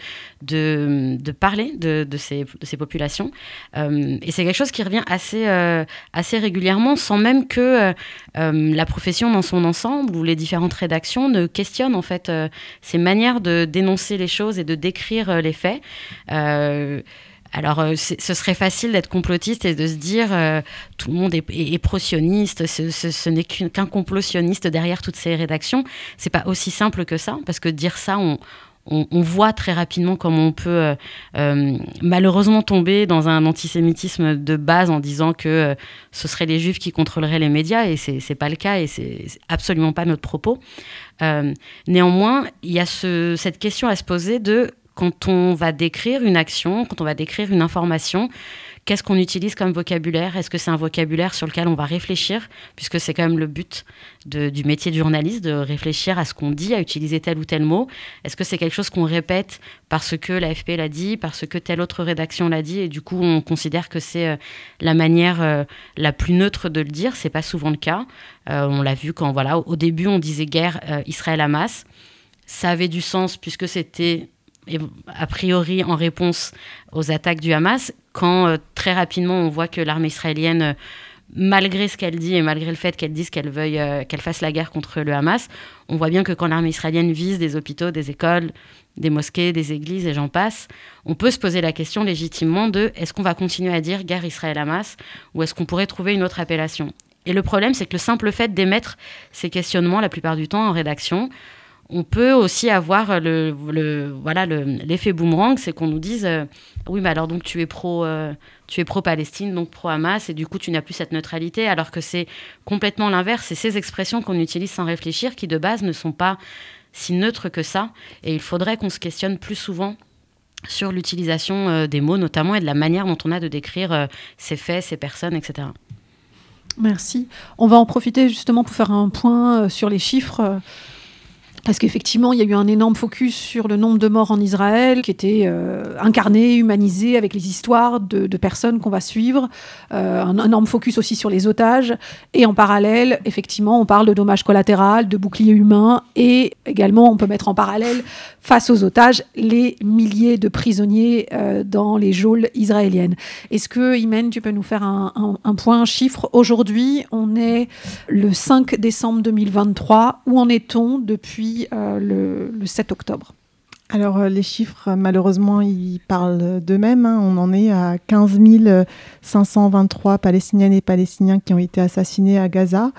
parler de, de, ces, de ces populations. Euh, et c'est quelque chose qui revient assez, euh, assez régulièrement sans même que la profession dans son ensemble ou les différentes rédactions ne questionnent en fait ces manières de dénoncer les choses et de décrire les faits. Alors, euh, ce serait facile d'être complotiste et de se dire euh, tout le monde est, pro-sioniste, ce, n'est qu'un complot-sioniste derrière toutes ces rédactions. C'est pas aussi simple que ça, parce que dire ça, on, voit très rapidement comment on peut euh, malheureusement tomber dans un antisémitisme de base en disant que ce seraient les juifs qui contrôleraient les médias, et c'est pas le cas, et c'est absolument pas notre propos. néanmoins, il y a cette question à se poser de quand on va décrire une action, quand on va décrire une information, Qu'est-ce qu'on utilise comme vocabulaire? Est-ce que c'est un vocabulaire sur lequel on va réfléchir? Puisque c'est quand même le but du métier de journaliste, de réfléchir à ce qu'on dit, à utiliser tel ou tel mot. Est-ce que c'est quelque chose qu'on répète parce que l'AFP l'a dit, parce que telle autre rédaction l'a dit, et du coup on considère que c'est euh, la manière euh, la plus neutre de le dire? C'est pas souvent le cas. Euh, on l'a vu quand, voilà, au début on disait guerre Israël-Hamas. Ça avait du sens puisque c'était a priori en réponse aux attaques du Hamas, quand euh, très rapidement on voit que l'armée israélienne, euh, malgré ce qu'elle dit et malgré le fait qu'elle dise qu'elle veuille euh, qu'elle fasse la guerre contre le Hamas, on voit bien que quand l'armée israélienne vise des hôpitaux, des écoles, des mosquées, des églises et j'en passe, on peut se poser la question légitimement de est-ce qu'on va continuer à dire guerre Israël-Hamas ou est-ce qu'on pourrait trouver une autre appellation? Et le problème, c'est que le simple fait d'émettre ces questionnements la plupart du temps en rédaction, on peut aussi avoir le, voilà l'effet boomerang, c'est qu'on nous dise euh, oui mais alors donc tu es pro euh, tu es pro Palestine donc pro Hamas et du coup tu n'as plus cette neutralité alors que c'est complètement l'inverse. C'est ces expressions qu'on utilise sans réfléchir qui de base ne sont pas si neutres que ça et il faudrait qu'on se questionne plus souvent sur l'utilisation euh, des mots notamment et de la manière dont on a de décrire ces faits, ces personnes, etc. Merci. On va en profiter justement pour faire un point sur les chiffres parce qu'effectivement, il y a eu un énorme focus sur le nombre de morts en Israël, qui était euh, incarné, humanisé, avec les histoires de, personnes qu'on va suivre. Euh, un énorme focus aussi sur les otages. Et en parallèle, effectivement, on parle de dommages collatéraux, de boucliers humains. Et également, on peut mettre en parallèle, face aux otages, les milliers de prisonniers euh, dans les geôles israéliennes. Est-ce que, Imen, tu peux nous faire un, un point, un chiffre? Aujourd'hui, on est le 5 décembre 2023. Où en est-on depuis euh, le, 7 octobre alors euh, les chiffres, malheureusement, ils parlent d'eux-mêmes. Hein. On en est à 15 523 Palestiniennes et Palestiniens qui ont été assassinés à Gaza,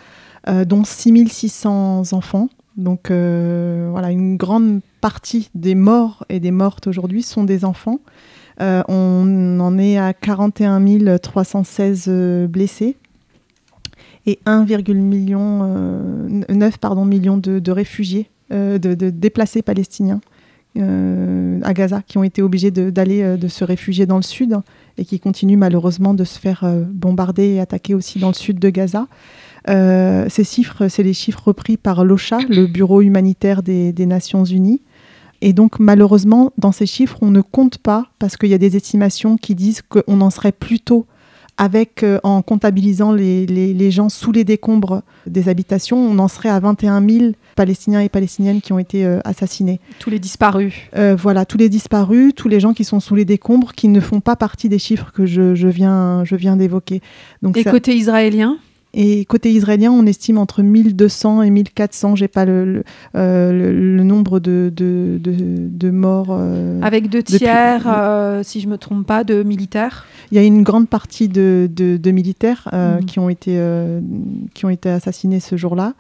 euh, dont 6 600 enfants. Donc voilà, une grande partie des morts et des mortes aujourd'hui sont des enfants. on en est à 41 316 blessés et 1,9 million, de réfugiés euh, de, déplacés palestiniens euh, à Gaza qui ont été obligés d'aller, euh, de, se réfugier dans le sud et qui continuent malheureusement de se faire bombarder et attaquer aussi dans le sud de Gaza. ces chiffres, c'est les chiffres repris par l'OCHA, le Bureau humanitaire des, des Nations Unies. Et donc, malheureusement, dans ces chiffres, on ne compte pas, parce qu'il y a des estimations qui disent qu'on en serait plutôt avec, euh, en comptabilisant les, les, gens sous les décombres des habitations, on en serait à 21 000 Palestiniens et Palestiniennes qui ont été euh, assassinés. Tous les disparus. Euh, voilà, tous les disparus, tous les gens qui sont sous les décombres, qui ne font pas partie des chiffres que je, je viens, je viens d'évoquer. Donc, et côté israélien? Et côté israélien, on estime entre 1200 et 1400, j'ai pas le, le, euh, nombre de, de, de, morts. Euh, Avec deux tiers, euh, si je me trompe pas, de militaires Il y a une grande partie de, militaires mhm. qui, ont été, qui ont été assassinés ce jour-là.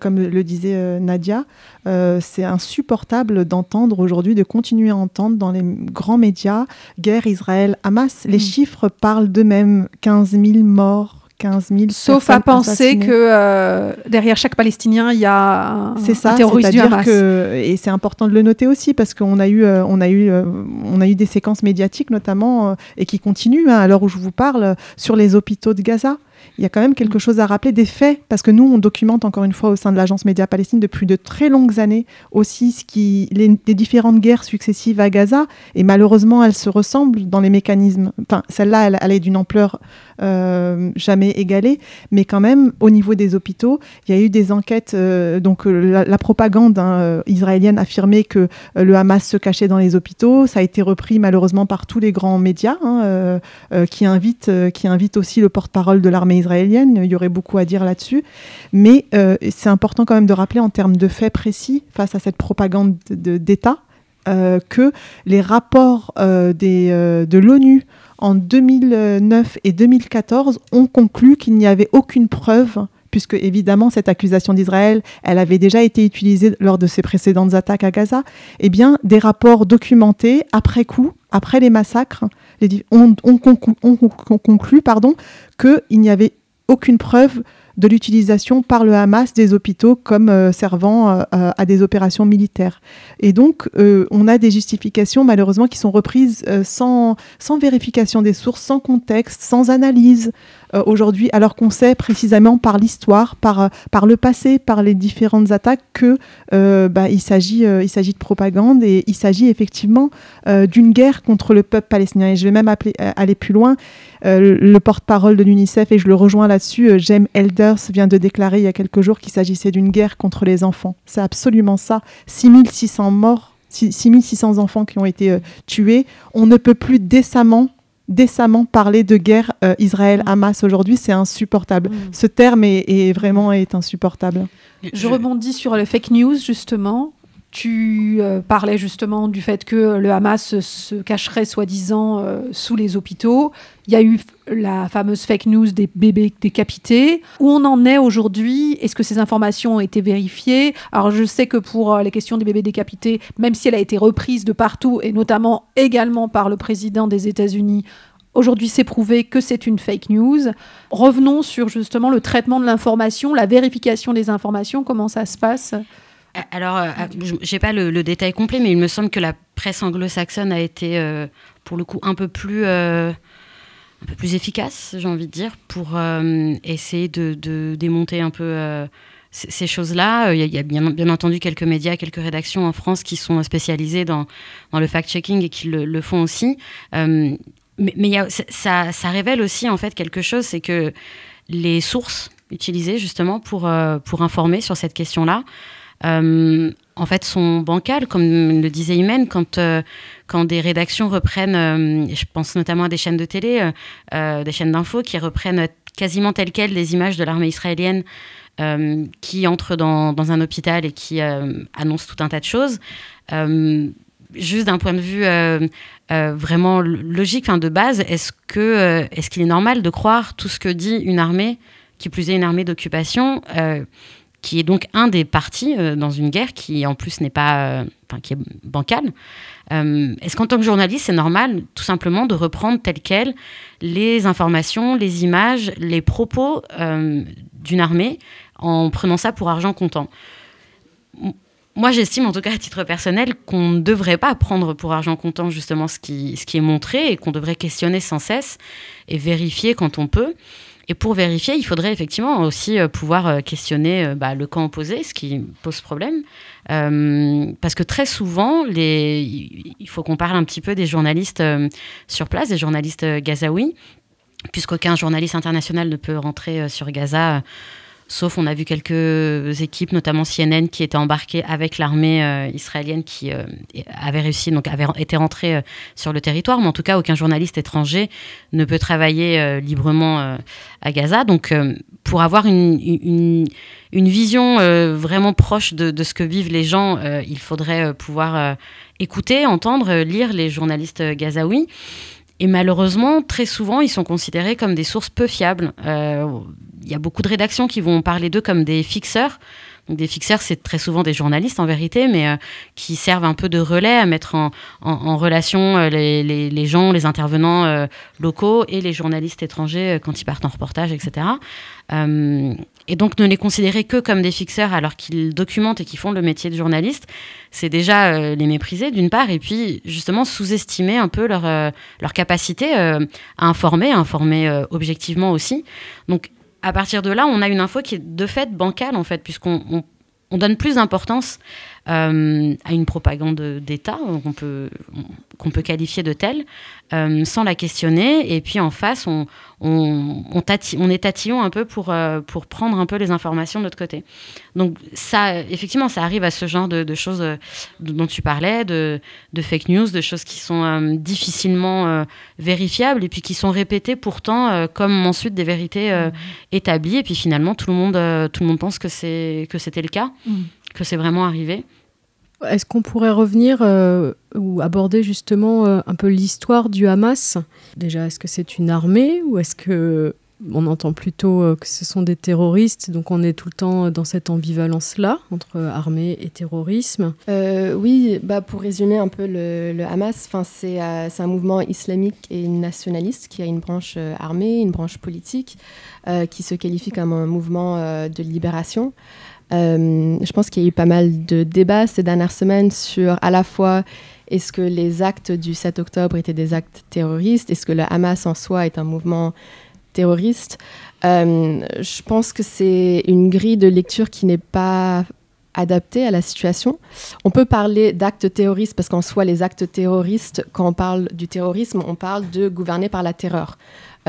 comme le disait Nadia, c'est insupportable d'entendre aujourd'hui, de continuer à entendre dans les grands médias, guerre Israël-Hamas. Les mhm. chiffres parlent d'eux-mêmes, 15 000 morts, 15 000 Sauf à penser que euh, derrière chaque Palestinien, il y a un, c'est ça, terroriste du Hamas. Que, et c'est important de le noter aussi parce qu'on a eu, euh, on a eu, euh, on a eu des séquences médiatiques notamment et qui continuent hein, à l'heure où je vous parle sur les hôpitaux de Gaza il y a quand même quelque chose à rappeler des faits, parce que nous, on documente encore une fois au sein de l'agence Média Palestine depuis de très longues années aussi ce qui, les, différentes guerres successives à Gaza, et malheureusement, elles se ressemblent dans les mécanismes. Enfin, celle-là, elle, elle, est d'une ampleur jamais égalée, mais quand même, au niveau des hôpitaux, il y a eu des enquêtes, euh, donc euh, la, propagande hein, israélienne affirmait que le Hamas se cachait dans les hôpitaux, ça a été repris malheureusement par tous les grands médias, hein, qui, invitent, qui aussi le porte-parole de l'armée israélienne. Il y aurait beaucoup à dire là-dessus. Mais euh, c'est important quand même de rappeler en termes de faits précis face à cette propagande d'État euh, que les rapports euh, des, de l'ONU en 2009 et 2014 ont conclu qu'il n'y avait aucune preuve puisque évidemment cette accusation d'Israël, elle avait déjà été utilisée lors de ses précédentes attaques à Gaza, eh bien des rapports documentés après coup, après les massacres, on, conclut, pardon, qu'il n'y avait aucune preuve de l'utilisation par le Hamas des hôpitaux comme euh, servant euh, à des opérations militaires. Et donc, euh, on a des justifications malheureusement qui sont reprises sans, sans vérification des sources, sans contexte, sans analyse aujourd'hui, alors qu'on sait précisément par l'histoire, par, par le passé, par les différentes attaques que bah, il s'agit de propagande et il s'agit effectivement d'une guerre contre le peuple palestinien. Et je vais même aller plus loin. le porte-parole de l'UNICEF, et je le rejoins là-dessus, James Elder, vient de déclarer il y a quelques jours qu'il s'agissait d'une guerre contre les enfants. C'est absolument ça. 6600 morts, 6600 enfants qui ont été euh, tués. On ne peut plus décemment décemment parler de guerre euh, Israël-Hamas aujourd'hui, c'est insupportable. Mm. Ce terme est, vraiment est insupportable. Je rebondis sur le fake news justement. Tu euh, parlais justement du fait que le Hamas se cacherait soi-disant euh, sous les hôpitaux. Il y a eu la fameuse fake news des bébés décapités. Où on en est aujourd'hui? Est-ce que ces informations ont été vérifiées? Alors je sais que pour euh, les questions des bébés décapités, même si elle a été reprise de partout, et notamment également par le président des États-Unis, Aujourd'hui, c'est prouvé que c'est une fake news. Revenons sur justement le traitement de l'information, la vérification des informations, comment ça se passe? Alors, euh, j'ai pas le, détail complet, mais il me semble que la presse anglo-saxonne a été, euh, pour le coup, un peu plus, euh, un peu plus efficace, j'ai envie de dire, pour essayer de, démonter un peu ces choses-là. Il y a, bien, entendu quelques médias, quelques rédactions en France qui sont spécialisées dans, le fact-checking et qui le, font aussi. mais, ça, révèle aussi, en fait, quelque chose, c'est que les sources utilisées, justement, pour, informer sur cette question-là, en fait, sont bancales, comme le disait Imen, quand, euh, quand des rédactions reprennent, euh, je pense notamment à des chaînes de télé, des chaînes d'infos, qui reprennent quasiment telles quelles des images de l'armée israélienne qui entrent dans, un hôpital et qui annoncent tout un tas de choses. juste d'un point de vue vraiment logique, de base, est-ce que est-ce qu'il est normal de croire tout ce que dit une armée, qui plus est une armée d'occupation qui est donc un des partis euh, dans une guerre qui en plus n'est pas, euh, enfin, qui est bancale. Euh, est-ce qu'en tant que journaliste, c'est normal tout simplement de reprendre tel quel les informations, les images, les propos d'une armée en prenant ça pour argent comptant? Moi, j'estime, en tout cas à titre personnel, qu'on ne devrait pas prendre pour argent comptant justement ce qui est montré et qu'on devrait questionner sans cesse et vérifier quand on peut. Et pour vérifier, il faudrait effectivement aussi euh, pouvoir euh, questionner euh, bah, le camp opposé, ce qui pose problème. parce que très souvent, il faut qu'on parle un petit peu des journalistes sur place, des journalistes gazaouis, puisqu'aucun journaliste international ne peut rentrer sur Gaza Sauf, on a vu quelques équipes, notamment CNN, qui étaient embarquées avec l'armée euh, israélienne qui euh, avait réussi, donc avait été rentrée euh, sur le territoire. Mais en tout cas, aucun journaliste étranger ne peut travailler librement à Gaza. Donc, pour avoir une, vision vraiment proche de, ce que vivent les gens, il faudrait pouvoir écouter, entendre, lire les journalistes gazaouis. Et malheureusement, très souvent, ils sont considérés comme des sources peu fiables il y a beaucoup de rédactions qui vont parler d'eux comme des fixeurs. Des fixeurs, c'est très souvent des journalistes en vérité, mais euh, qui servent un peu de relais à mettre en, relation euh, les, gens, les intervenants euh, locaux et les journalistes étrangers quand ils partent en reportage, etc. et donc ne les considérer que comme des fixeurs alors qu'ils documentent et qu'ils font le métier de journaliste, c'est déjà les mépriser d'une part, et puis justement sous-estimer un peu leur, leur capacité à informer, à informer objectivement aussi. Donc à partir de là, on a une info qui est de fait bancale, en fait, puisqu'on on donne plus d'importance euh, à une propagande d'État qu'on peut, qu'on peut qualifier de telle, euh, sans la questionner. Et puis en face, on, on, on, est tatillon un peu pour, euh, pour prendre un peu les informations de notre côté. Donc ça, effectivement, ça arrive à ce genre de, choses dont tu parlais, de, de, fake news, de choses qui sont difficilement vérifiables et puis qui sont répétées pourtant comme ensuite des vérités mmh. établies. Et puis finalement, tout le monde, tout le monde pense que c'était le cas. Mmh que c'est vraiment arrivé. Est-ce qu'on pourrait revenir euh, ou aborder justement euh, un peu l'histoire du Hamas? Déjà, est-ce que c'est une armée ou est-ce que on entend plutôt euh, que ce sont des terroristes, donc on est tout le temps dans cette ambivalence-là entre armée et terrorisme. Euh, oui, bah pour résumer un peu le, Hamas, c'est un mouvement islamique et nationaliste qui a une branche armée, une branche politique, qui se qualifie comme un mouvement de libération. Je pense qu'il y a eu pas mal de débats ces dernières semaines sur à la fois est-ce que les actes du 7 octobre étaient des actes terroristes? Est-ce que le Hamas en soi est un mouvement terroriste? Euh, Je pense que c'est une grille de lecture qui n'est pas adaptée à la situation. On peut parler d'actes terroristes parce qu'en soi, les actes terroristes, quand on parle du terrorisme, on parle de gouverner par la terreur.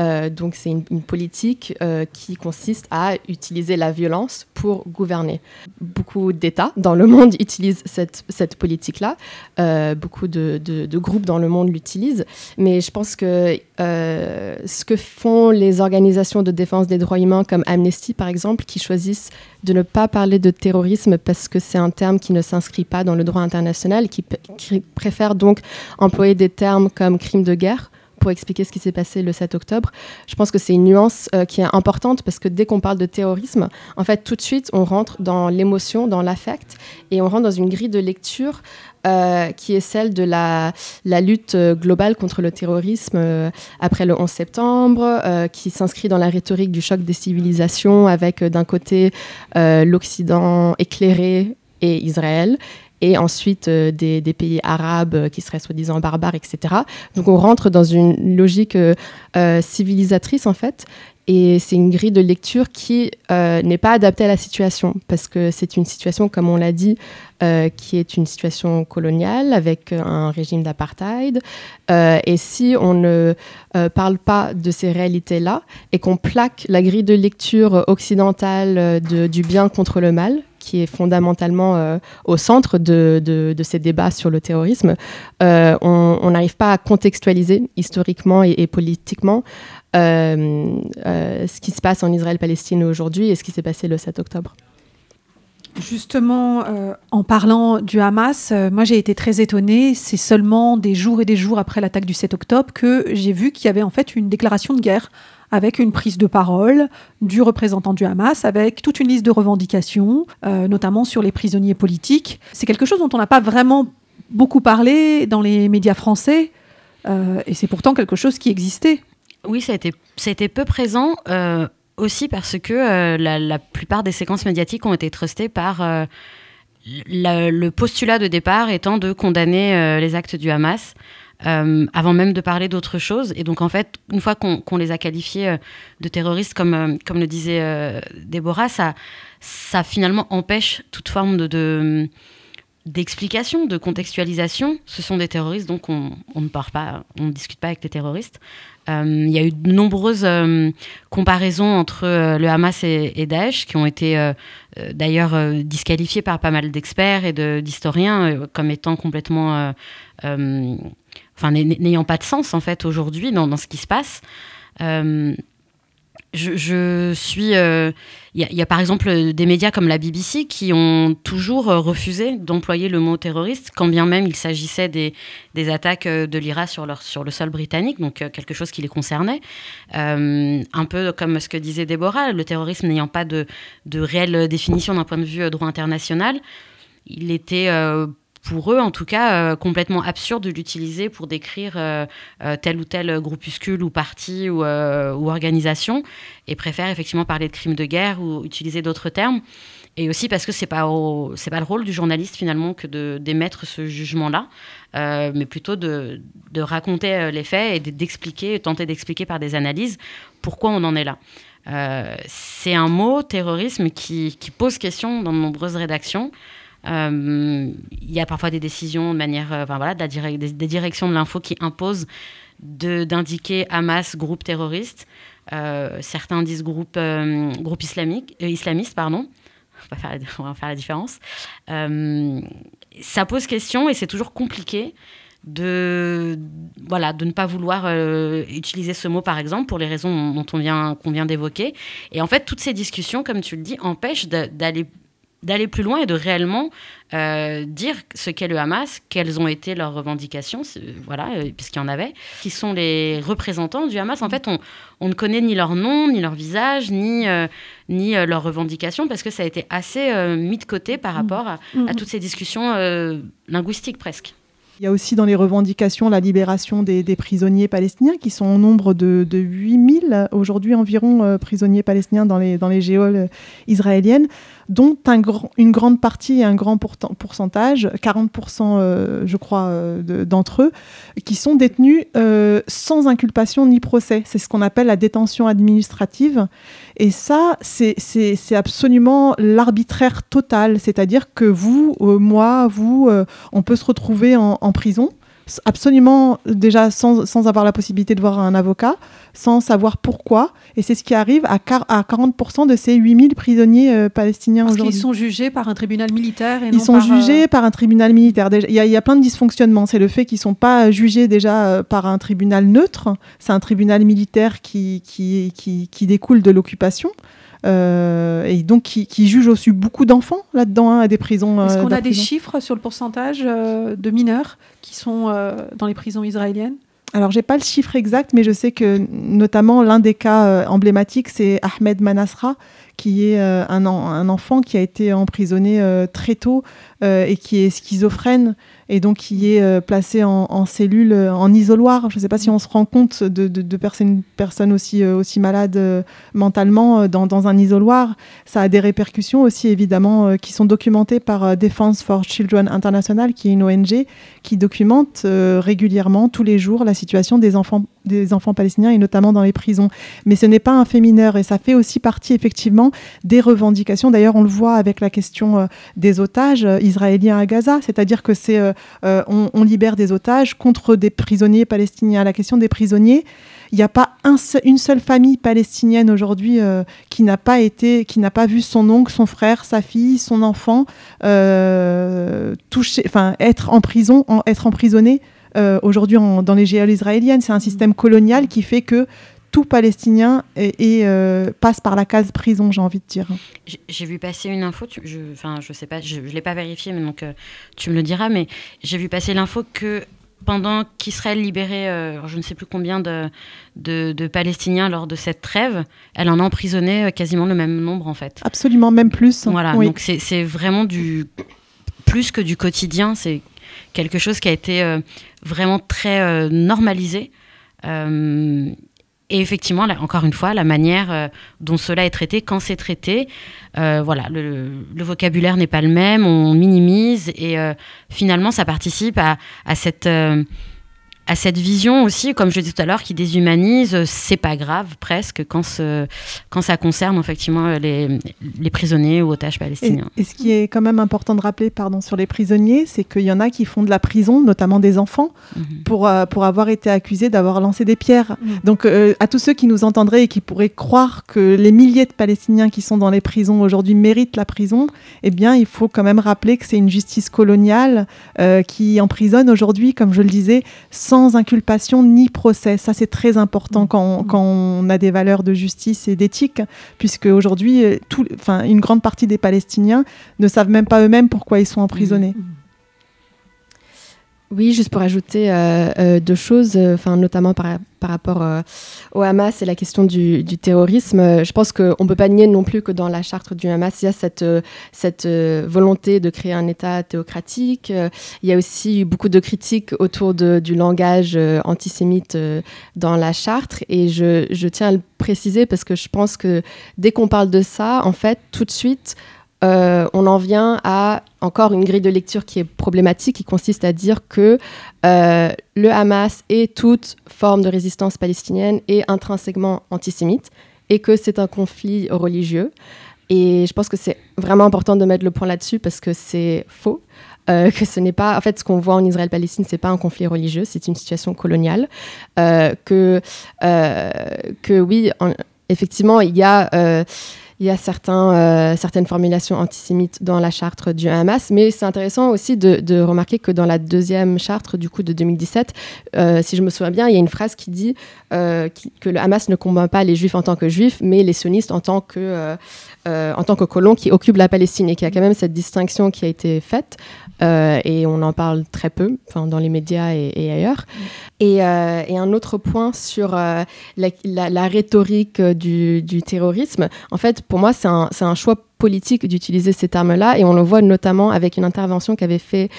Euh, donc c'est une, politique euh, qui consiste à utiliser la violence pour gouverner. Beaucoup d'États dans le monde utilisent cette, politique-là. Euh, beaucoup de, groupes dans le monde l'utilisent. Mais je pense que ce que font les organisations de défense des droits humains comme Amnesty, par exemple, qui choisissent de ne pas parler de terrorisme parce que c'est un terme qui ne s'inscrit pas dans le droit international, qui préfèrent donc employer des termes comme crime de guerre pour expliquer ce qui s'est passé le 7 octobre. Je pense que c'est une nuance euh, qui est importante parce que dès qu'on parle de terrorisme, en fait, tout de suite, on rentre dans l'émotion, dans l'affect, et on rentre dans une grille de lecture euh, qui est celle de la, lutte euh, globale contre le terrorisme après le 11 septembre, qui s'inscrit dans la rhétorique du choc des civilisations avec d'un côté l'Occident éclairé et Israël, et ensuite euh, des, pays arabes euh, qui seraient soi-disant barbares, etc. Donc on rentre dans une logique euh, civilisatrice en fait. Et c'est une grille de lecture qui n'est pas adaptée à la situation, parce que c'est une situation, comme on l'a dit, qui est une situation coloniale avec un régime d'apartheid. et si on ne parle pas de ces réalités-là et qu'on plaque la grille de lecture occidentale du bien contre le mal, qui est fondamentalement euh, au centre de, ces débats sur le terrorisme, euh, on n'arrive pas à contextualiser historiquement et, politiquement euh, ce qui se passe en Israël-Palestine aujourd'hui et ce qui s'est passé le 7 octobre. Justement, en parlant du Hamas, moi j'ai été très étonnée. C'est seulement des jours et des jours après l'attaque du 7 octobre que j'ai vu qu'il y avait en fait une déclaration de guerre avec une prise de parole du représentant du Hamas, avec toute une liste de revendications, euh, notamment sur les prisonniers politiques. C'est quelque chose dont on n'a pas vraiment beaucoup parlé dans les médias français, euh, et c'est pourtant quelque chose qui existait. Oui, ça a été, peu présent, euh, aussi parce que la, plupart des séquences médiatiques ont été trustées par le postulat de départ étant de condamner les actes du Hamas. Euh, avant même de parler d'autre chose. Et donc, en fait, une fois qu'on les a qualifiés euh, de terroristes, comme, euh, comme le disait Déborah, ça, ça finalement empêche toute forme de, d'explication, de contextualisation. Ce sont des terroristes, donc on, ne parle pas, on discute pas avec les terroristes. Il y a eu de nombreuses comparaisons entre le Hamas et, et, Daesh, qui ont été d'ailleurs disqualifiées par pas mal d'experts et d'historiens comme étant complètement enfin n'ayant pas de sens en fait aujourd'hui dans, ce qui se passe. Euh, je, suis. Il euh, y, a par exemple des médias comme la BBC qui ont toujours refusé d'employer le mot terroriste, quand bien même il s'agissait des, des, attaques de l'IRA sur, leur, sur le sol britannique, donc euh, quelque chose qui les concernait. un peu comme ce que disait Déborah, le terrorisme n'ayant pas de, de réelle définition d'un point de vue droit international, il était pour eux, en tout cas, euh, complètement absurde de l'utiliser pour décrire euh, euh, tel ou tel groupuscule ou parti ou, organisation, et préfèrent effectivement parler de crimes de guerre ou utiliser d'autres termes. Et aussi parce que c'est pas pas le rôle du journaliste finalement que d'émettre ce jugement-là, mais plutôt de, raconter les faits et d'expliquer, tenter d'expliquer par des analyses pourquoi on en est là. c'est un mot terrorisme qui, pose question dans de nombreuses rédactions. Euh, il y a parfois des décisions de manière, euh, enfin voilà, des, directions de l'info qui imposent d'indiquer Hamas groupe terroriste. Euh, certains disent groupe, groupe islamique, islamiste, pardon. On va, faire la, faire la différence. ça pose question et c'est toujours compliqué de voilà de ne pas vouloir utiliser ce mot par exemple pour les raisons dont on qu'on vient d'évoquer et en fait toutes ces discussions comme tu le dis empêchent d'aller d'aller plus loin et de réellement euh, dire ce qu'est le Hamas, quelles ont été leurs revendications, voilà, euh, puisqu'il y en avait, qui sont les représentants du Hamas. En fait, on, on ne connaît ni leur nom, ni leur visage, ni, euh, ni leurs revendications, parce que ça a été assez mis de côté par rapport à, Mm. à toutes ces discussions linguistiques presque. Il y a aussi dans les revendications la libération des, des prisonniers palestiniens qui sont au nombre de, de 8000 aujourd'hui environ euh, prisonniers palestiniens dans les, dans les géoles israéliennes, dont une grande partie et un grand pourcentage, 40% euh, je crois euh, de- d'entre eux, qui sont détenus euh, sans inculpation ni procès. C'est ce qu'on appelle la détention administrative. Et ça, c'est- absolument l'arbitraire total. C'est-à-dire que vous, moi, vous, on peut se retrouver en, prison, absolument déjà sans, sans avoir la possibilité de voir un avocat, sans savoir pourquoi. Et c'est ce qui arrive à, à 40% de ces 8000 prisonniers euh, palestiniens aujourd'hui. sont jugés par un tribunal militaire et Ils non sont par, euh, jugés par un tribunal militaire. Il y, y a plein de dysfonctionnements. C'est le fait qu'ils ne sont pas jugés déjà euh, par un tribunal neutre. C'est un tribunal militaire qui, qui, qui, qui découle de l'occupation. Euh, et donc qui, qui juge aussi beaucoup d'enfants là-dedans, hein, à des prisons. Est-ce euh, qu'on de a des prison. chiffres sur le pourcentage euh, de mineurs qui sont dans les prisons israéliennes? Alors, j'ai pas le chiffre exact, mais je sais que notamment l'un des cas euh, emblématiques, c'est Ahmed Manasra, qui est euh, un, en- un enfant qui a été emprisonné euh, très tôt et qui est schizophrène et donc qui est euh, placé en, cellule, euh, en isoloir. Je ne sais pas si on se rend compte de, de, personnes aussi, euh, aussi malades euh, mentalement dans, dans un isoloir. Ça a des répercussions aussi, évidemment, qui sont documentées par Defense for Children International, qui est une ONG qui documente régulièrement, tous les jours, la situation des enfants, des enfants palestiniens et notamment dans les prisons. Mais ce n'est pas un fait mineur et ça fait aussi partie, effectivement, des revendications. D'ailleurs, on le voit avec la question euh, des otages euh, israéliens à Gaza, c'est-à-dire que c'est euh, on, libère des otages contre des prisonniers palestiniens. La question des prisonniers, il n'y a pas une seule famille palestinienne aujourd'hui qui n'a pas été, qui n'a pas vu son oncle, son frère, sa fille, son enfant touché, enfin être en prison, être emprisonné euh, aujourd'hui dans les géoles israéliennes. C'est un système colonial qui fait que tout Palestinien est- est, euh, passe par la case prison, j'ai envie de dire. J'ai- vu passer une info, tu- je, enfin je sais pas, je, je l'ai pas vérifié, mais donc euh, tu me le diras, mais j'ai vu passer l'info que pendant qu'Israël libérait, euh, je ne sais plus combien de, de, de Palestiniens lors de cette trêve, elle en euh, quasiment le même nombre en fait. Absolument, même plus. Voilà, Oui. donc c'est c'est vraiment du plus que du quotidien, c'est quelque chose qui a été euh, vraiment très euh, normalisé. Euh, et effectivement, là, encore une fois, la manière dont cela est traité, quand c'est traité, voilà, le, vocabulaire n'est pas le même, on minimise et finalement, ça participe à, cette à cette vision aussi, comme je le disais tout à l'heure, qui déshumanise. C'est pas grave presque quand, ce- quand ça concerne effectivement les, les prisonniers ou otages palestiniens. et ce qui est quand même important de rappeler pardon, sur les prisonniers, c'est qu'il y en a qui font de la prison, notamment des enfants, Mhm. pour, euh, pour avoir été accusés d'avoir lancé des pierres. Mhm. Donc euh, à tous ceux qui nous entendraient et qui pourraient croire que les milliers de Palestiniens qui sont dans les prisons aujourd'hui méritent la prison, eh bien il faut quand même rappeler que c'est une justice coloniale euh, qui emprisonne aujourd'hui, comme je le disais, sans inculpation ni procès. Ça c'est très important quand, on- quand on a des valeurs de justice et d'éthique, puisque aujourd'hui, euh, tout- enfin, une grande partie des Palestiniens ne savent même pas eux-mêmes pourquoi ils sont emprisonnés. Oui, juste pour ajouter euh, euh, deux choses, enfin notamment par, par rapport euh, au Hamas et la question du, terrorisme. Euh, je pense qu'on ne peut pas nier non plus que dans la charte du Hamas, il y a cette, euh, volonté de créer un État théocratique. Il y a aussi eu beaucoup de critiques autour du langage antisémite dans la charte. Et je tiens à le préciser parce que je pense que dès qu'on parle de ça, en fait, tout de suite, euh, on en vient à encore une grille de lecture qui est problématique, qui consiste à dire que euh, le Hamas et toute forme de résistance palestinienne est intrinsèquement antisémite et que c'est un conflit religieux. Et je pense que c'est vraiment important de mettre le point là-dessus parce que c'est faux. Euh, que ce n'est pas, en fait, ce qu'on voit en Israël-Palestine, c'est pas un conflit religieux, c'est une situation coloniale. Que, que oui, en- effectivement, il y a, il y a certains, certaines formulations antisémites dans la charte du Hamas, mais c'est intéressant aussi de, remarquer que dans la deuxième charte du coup de 2017, si je me souviens bien, il y a une phrase qui dit que le Hamas ne combat pas les juifs en tant que juifs, mais les sionistes en tant que euh, en tant que colon qui occupe la Palestine et qui a quand même cette distinction qui a été faite euh, et on en parle très peu dans les médias et, ailleurs. Euh, et, un autre point sur la, rhétorique du, terrorisme, en fait pour moi c'est un, choix politique d'utiliser ces termes-là et on le voit notamment avec une intervention qu'avait fait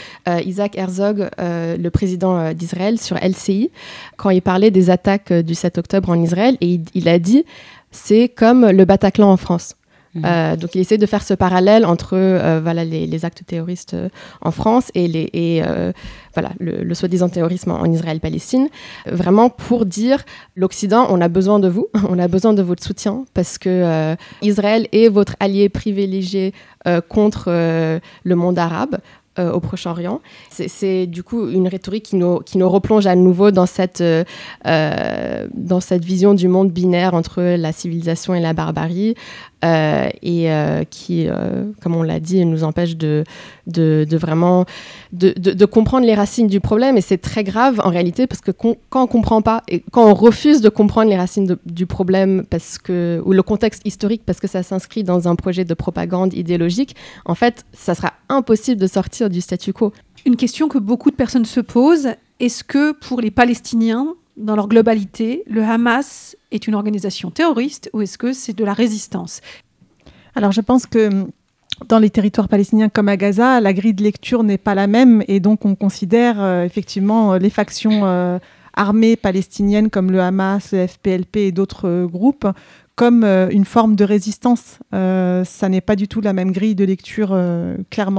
Isaac Herzog, le président d'Israël, sur LCI, quand il parlait des attaques du 7 octobre en Israël et il a dit c'est comme le Bataclan en France. Mhm. Euh, donc il essaie de faire ce parallèle entre euh, voilà, les, actes terroristes euh, en France et, les, voilà, le, soi-disant terrorisme en, Israël-Palestine, vraiment pour dire l'Occident, on a besoin de vous, on a besoin de votre soutien parce que Israël est votre allié privilégié contre le monde arabe. au Proche-Orient. C'est du coup une rhétorique qui nous, qui nous replonge à nouveau dans cette, dans cette vision du monde binaire entre la civilisation et la barbarie, euh, et euh, qui, euh, comme on l'a dit, nous empêche de, vraiment de, comprendre les racines du problème. Et c'est très grave en réalité parce que quand on comprend pas et quand on refuse de comprendre les racines du problème parce que ou le contexte historique parce que ça s'inscrit dans un projet de propagande idéologique, en fait, ça sera impossible de sortir du statu quo. Une question que beaucoup de personnes se posent est-ce que pour les Palestiniens dans leur globalité, le Hamas est une organisation terroriste ou est-ce que c'est de la résistance? Alors je pense que hum, dans les territoires palestiniens comme à Gaza, la grille de lecture n'est pas la même et donc on considère euh, effectivement euh, les factions euh, armées palestiniennes comme le Hamas, le FPLP et d'autres groupes comme euh, une forme de résistance. Euh, ça n'est pas du tout la même grille de lecture, euh, clairement,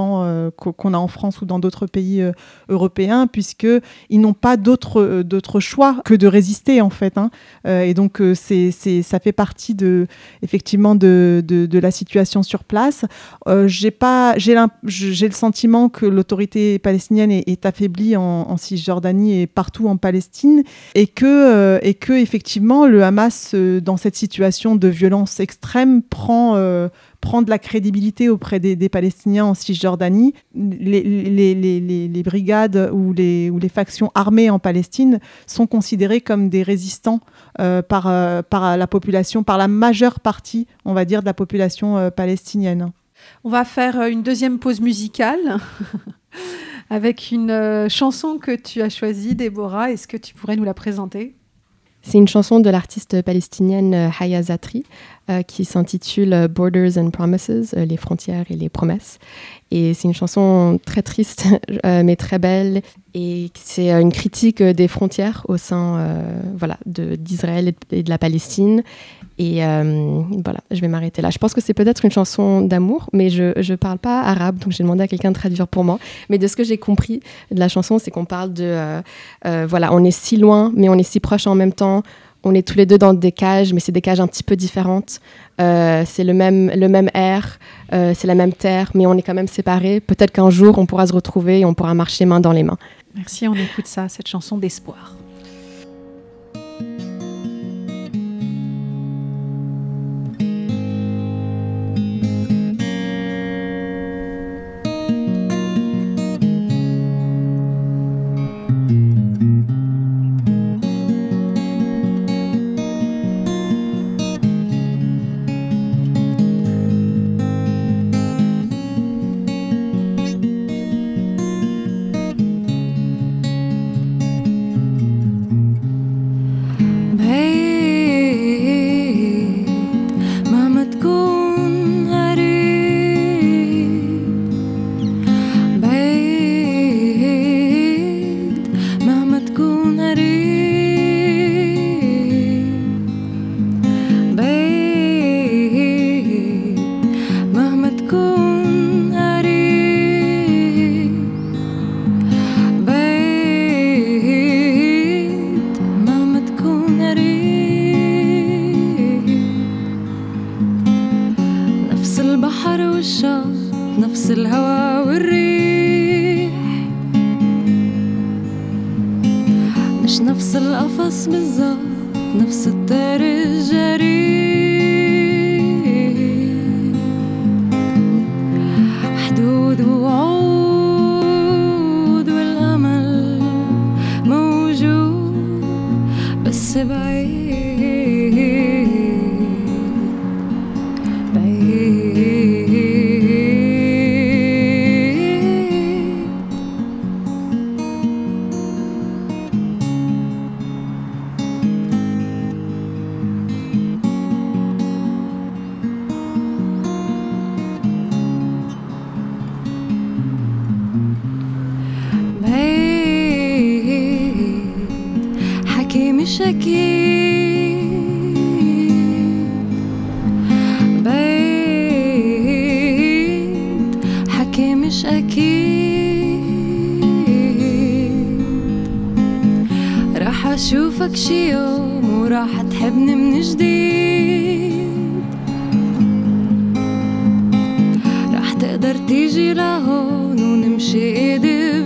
qu'on a en France ou dans d'autres pays européens, puisqu'ils n'ont pas d'autre choix que de résister, en fait. Hein. et donc, c'est ça fait partie de, effectivement de, de, la situation sur place. j'ai le sentiment que l'autorité palestinienne est, affaiblie en, en, Cisjordanie et partout en Palestine, et que, et que effectivement, le Hamas, dans cette situation, de violence extrême prend, euh, prend de la crédibilité auprès des, Palestiniens en Cisjordanie. Les, les, brigades ou les, ou les factions armées en Palestine sont considérées comme des résistants euh, par, euh, par la population, par la majeure partie, on va dire, de la population palestinienne. On va faire une deuxième pause musicale. avec une chanson que tu as choisie, Déborah. Est-ce que tu pourrais nous la présenter? C'est une chanson de l'artiste palestinienne euh, Haya Zatri euh, qui s'intitule euh, Borders and Promises, les frontières et les promesses. Et c'est une chanson très triste, mais très belle. Et c'est une critique des frontières au sein voilà, d'Israël et de la Palestine. Et voilà, je vais m'arrêter là. Je pense que c'est peut-être une chanson d'amour, mais je ne parle pas arabe, donc j'ai demandé à quelqu'un de traduire pour moi. Mais de ce que j'ai compris de la chanson, c'est qu'on parle de, voilà, on est si loin, mais on est si proche en même temps on est tous les deux dans des cages, mais c'est des cages un petit peu différentes. Euh, c'est le même, le même air, euh, c'est la même terre, mais on est quand même séparés. Peut-être qu'un jour, on pourra se retrouver et on pourra marcher main dans les mains. Merci, on écoute ça, cette chanson d'espoir. dar ti žila ho nunim šedir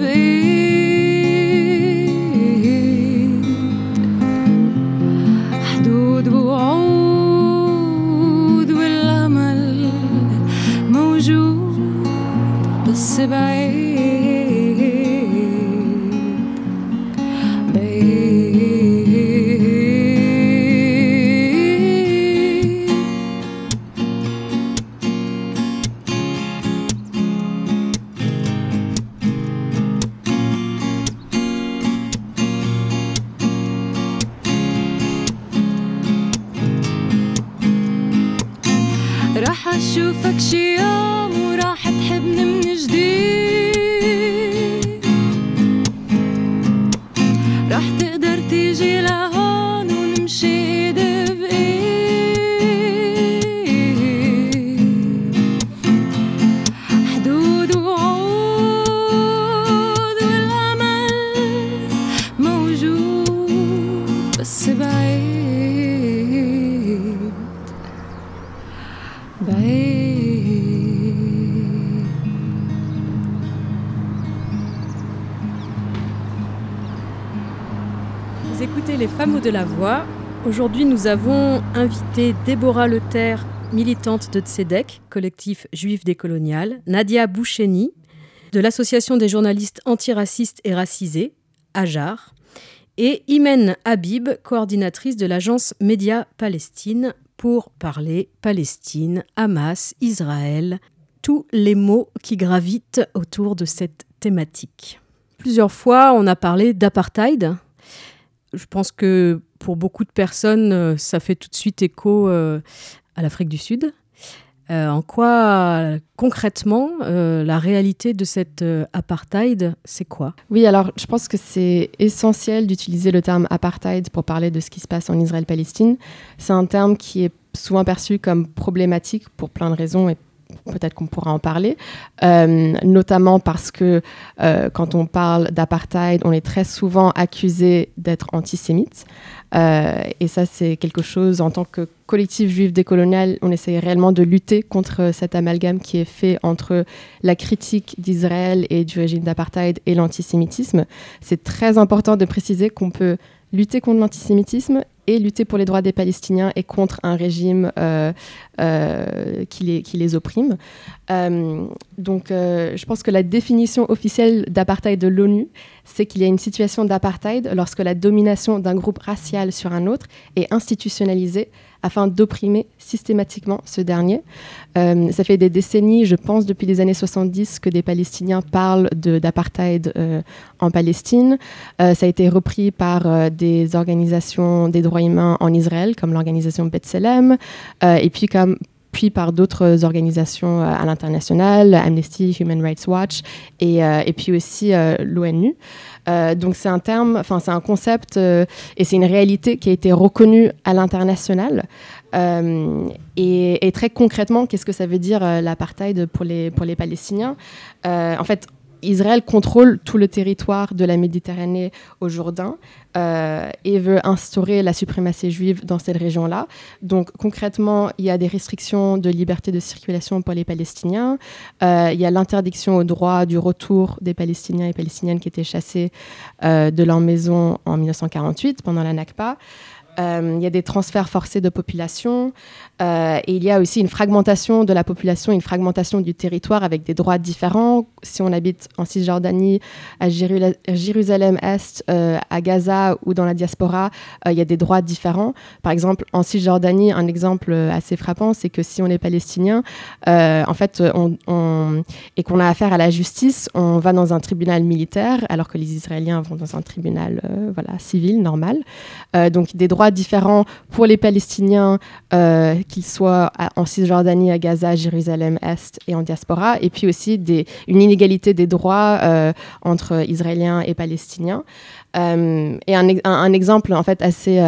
Aujourd'hui, nous avons invité Déborah Leterre, militante de Tzedek, collectif juif décolonial, Nadia Boucheni, de l'Association des journalistes antiracistes et racisés, AJAR, et Imen Habib, coordinatrice de l'agence Média Palestine, pour parler Palestine, Hamas, Israël, tous les mots qui gravitent autour de cette thématique. Plusieurs fois, on a parlé d'apartheid. Je pense que pour beaucoup de personnes, euh, ça fait tout de suite écho euh, à l'Afrique du Sud. Euh, en quoi, concrètement, la réalité de cet euh, apartheid, c'est quoi? Oui, alors je pense que c'est essentiel d'utiliser le terme apartheid pour parler de ce qui se passe en Israël-Palestine. C'est un terme qui est souvent perçu comme problématique pour plein de raisons et peut-être qu'on pourra en parler, notamment parce que quand on parle d'apartheid, on est très souvent accusé d'être antisémite. Euh, et ça, c'est quelque chose, en tant que collectif juif décolonial, on essaye réellement de lutter contre cet amalgame qui est fait entre la critique d'Israël et du régime d'apartheid et l'antisémitisme. C'est très important de préciser qu'on peut lutter contre l'antisémitisme et lutter pour les droits des Palestiniens et contre un régime euh, euh, qui, les, opprime. Euh, donc, je pense que la définition officielle d'apartheid de l'ONU, c'est qu'il y a une situation d'apartheid lorsque la domination d'un groupe racial sur un autre est institutionnalisée afin d'opprimer systématiquement ce dernier. Euh, ça fait des décennies, je pense depuis les années 70, que des Palestiniens parlent d'apartheid euh, en Palestine. Euh, ça a été repris par des organisations des droits humains en Israël, comme l'organisation B'Tselem, et puis comme puis par d'autres organisations à l'international, Amnesty, Human Rights Watch, et, puis aussi l'ONU. Euh, donc c'est un terme, enfin c'est un concept euh, et c'est une réalité qui a été reconnue à l'international. Euh, et, et très concrètement, qu'est-ce que ça veut dire l'apartheid pour les, pour les Palestiniens? En fait, Israël contrôle tout le territoire de la Méditerranée au Jourdain euh, et veut instaurer la suprématie juive dans cette région-là. Donc concrètement, il y a des restrictions de liberté de circulation pour les Palestiniens. Euh, il y a l'interdiction au droit du retour des Palestiniens et Palestiniennes qui étaient chassés euh, de leur maison en 1948 pendant la Nakba. Euh, il y a des transferts forcés de population euh, et il y a aussi une fragmentation de la population, une fragmentation du territoire avec des droits différents. Si on habite en Cisjordanie, à Jéru- à Jérusalem-Est, euh, à Gaza ou dans la diaspora, il y a des droits différents. Par exemple, en Cisjordanie, un exemple assez frappant, c'est que si on est palestinien, en fait, et qu'on a affaire à la justice, on va dans un tribunal militaire, alors que les Israéliens vont dans un tribunal voilà, civil, normal. Donc des droits différents pour les Palestiniens, euh, qu'ils soient en Cisjordanie, à Gaza, Jérusalem-Est et en diaspora, et puis aussi une inégalité des droits euh, entre Israéliens et Palestiniens. Euh, et un, un- exemple en fait assez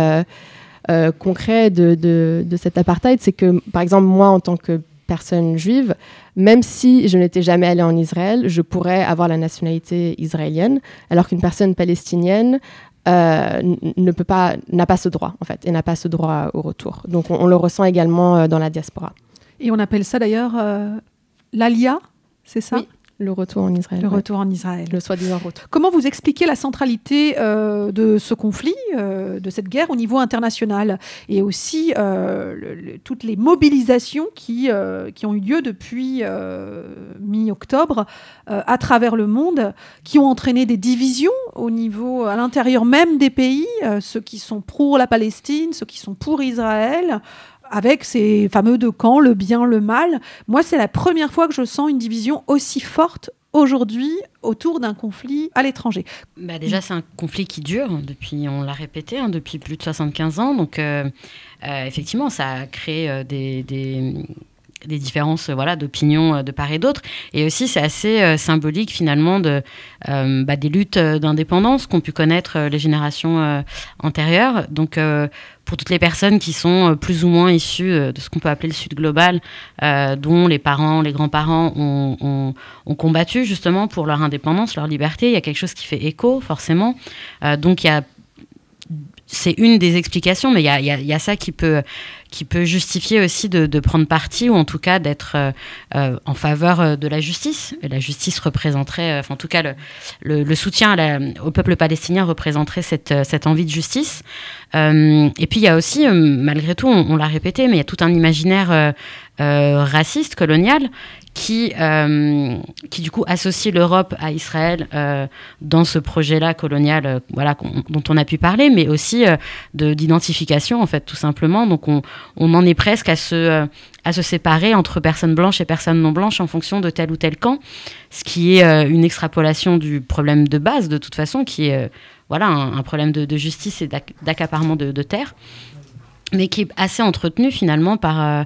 concret de, de, de cet apartheid, c'est que par exemple moi en tant que personne juive, même si je n'étais jamais allée en Israël, je pourrais avoir la nationalité israélienne, alors qu'une personne palestinienne ne peut pas, n'a pas ce droit en fait, et n'a pas ce droit au retour. Donc on, le ressent également dans la diaspora. Et on appelle ça d'ailleurs l'alia, c'est ça? Le retour en Israël. Le retour en Israël. Le soi-disant retour. Comment vous expliquez la centralité euh, de ce conflit, euh, de cette guerre au niveau international et aussi euh, toutes les mobilisations qui, qui ont eu lieu depuis mi-octobre à travers le monde, qui ont entraîné des divisions au niveau, à l'intérieur même des pays, ceux qui sont pour la Palestine, ceux qui sont pour Israël avec ces fameux deux camps, le bien, le mal. Moi, c'est la première fois que je sens une division aussi forte aujourd'hui autour d'un conflit à l'étranger bah Déjà, c'est un conflit qui dure depuis, on l'a répété, hein, depuis plus de 75 ans. Donc, euh, euh, effectivement, ça a créé euh, des, des différences voilà, d'opinion de part et d'autre. Et aussi, c'est assez symbolique finalement de, bah, des luttes d'indépendance qu'ont pu connaître les générations antérieures. Donc, pour toutes les personnes qui sont euh, plus ou moins issues euh, de ce qu'on peut appeler le Sud global, euh, dont les parents, les grands-parents ont, combattu justement pour leur indépendance, leur liberté. Il y a quelque chose qui fait écho, forcément. donc il y a c'est une des explications, mais il y a, ça qui peut, justifier aussi de, prendre parti, ou en tout cas d'être en faveur de la justice. la justice représenterait, en tout cas, le, soutien au peuple palestinien représenterait cette, envie de justice. Euh, et puis il y a aussi, euh, malgré tout, on, l'a répété, mais il y a tout un imaginaire euh, raciste, colonial, qui, qui du coup associe l'Europe à Israël dans ce projet-là colonial, voilà, dont on a pu parler, mais aussi d'identification en fait, tout simplement. Donc on, on en est presque à se à se séparer entre personnes blanches et personnes non blanches en fonction de tel ou tel camp, ce qui est une extrapolation du problème de base de toute façon, qui est voilà, un, problème de, justice et d'accaparement de, terre, mais qui est assez entretenu finalement par, euh,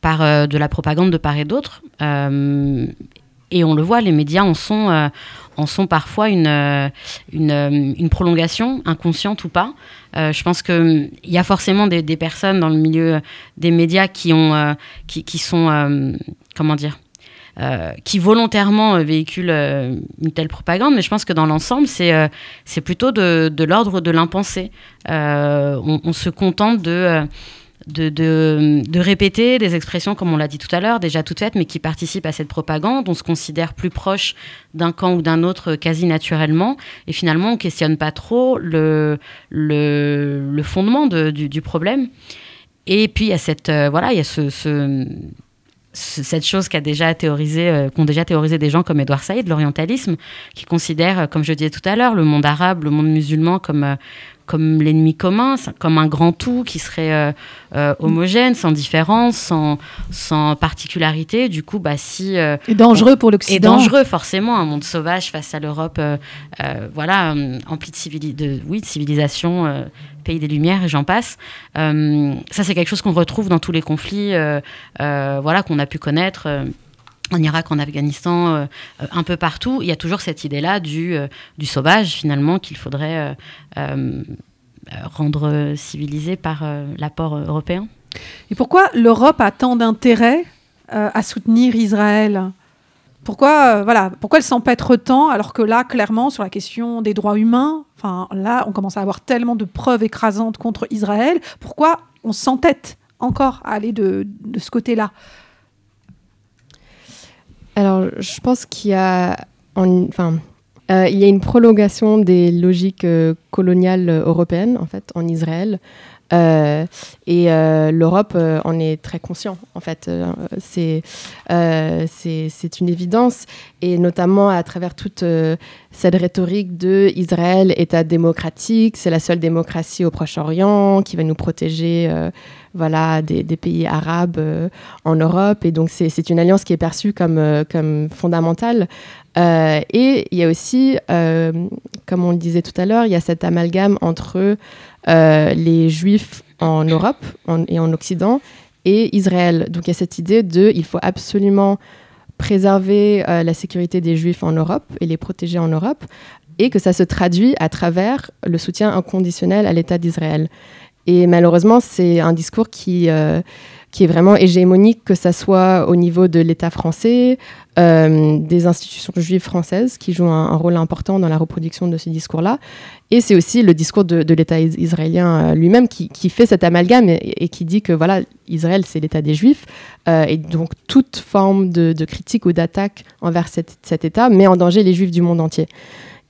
par euh, de la propagande de part et d'autre. Euh, et on le voit, les médias en sont, en sont parfois une, une, prolongation, inconsciente ou pas. je pense qu'il y a forcément des, personnes dans le milieu des médias qui, ont, qui, qui sont, comment dire, euh, qui volontairement euh, véhicule euh, une telle propagande, mais je pense que dans l'ensemble, c'est plutôt de, l'ordre de l'impensé. On, se contente de, de, de, répéter des expressions, comme on l'a dit tout à l'heure, déjà toutes faites, mais qui participent à cette propagande. On se considère plus proche d'un camp ou d'un autre quasi naturellement, et finalement, on questionne pas trop le, le, fondement de, du, problème. Et puis, il y a cette, voilà, il y a ce, ce cette chose qu'a déjà théorisé, euh, qu'ont déjà théorisé des gens comme Edouard Saïd, l'orientalisme, qui considère, euh, comme je disais tout à l'heure, le monde arabe, le monde musulman comme, euh, comme l'ennemi commun, comme un grand tout qui serait euh, euh, homogène, sans différence, sans, sans particularité. Du coup, bah, si. Euh, et dangereux pour l'Occident. Et dangereux, forcément. Un monde sauvage face à l'Europe, voilà, empli de, de, oui, de civilisation, pays des Lumières, et j'en passe. ça, c'est quelque chose qu'on retrouve dans tous les conflits voilà, qu'on a pu connaître en Irak, en Afghanistan, euh, un peu partout, il y a toujours cette idée-là du, euh, du sauvage, finalement, qu'il faudrait euh, rendre civilisé par l'apport européen. Et pourquoi l'Europe a tant d'intérêt à soutenir Israël? Pourquoi, voilà, pourquoi elle s'empêtre tant alors que là, clairement, sur la question des droits humains, là, on commence à avoir tellement de preuves écrasantes contre Israël. Pourquoi on s'entête encore à aller de, de ce côté-là? Alors, je pense qu'il y a, euh, une prolongation des logiques euh, coloniales européennes en fait en Israël. Euh, et l'Europe en est très conscient, en fait. c'est c'est une évidence, et notamment à travers toute cette rhétorique de Israël, État démocratique, c'est la seule démocratie au Proche-Orient qui va nous protéger voilà, des, pays arabes euh, en Europe. Et donc, c'est une alliance qui est perçue comme, euh, comme fondamentale. Euh, et il y a aussi, comme on le disait tout à l'heure, il y a cet amalgame entre les juifs en Europe et en Occident et Israël. Donc, il y a cette idée de il faut absolument préserver la sécurité des juifs en Europe et les protéger en Europe, et que ça se traduit à travers le soutien inconditionnel à l'État d'Israël. Et malheureusement, c'est un discours qui, euh, qui est vraiment hégémonique, que ce soit au niveau de l'État français, euh, des institutions juives françaises qui jouent un, rôle important dans la reproduction de ce discours-là. Et c'est aussi le discours de, l'État israélien euh, lui-même qui, fait cet amalgame et, qui dit que voilà, Israël, c'est l'État des Juifs. Euh, et donc, toute forme de, critique ou d'attaque envers cet État met en danger les Juifs du monde entier.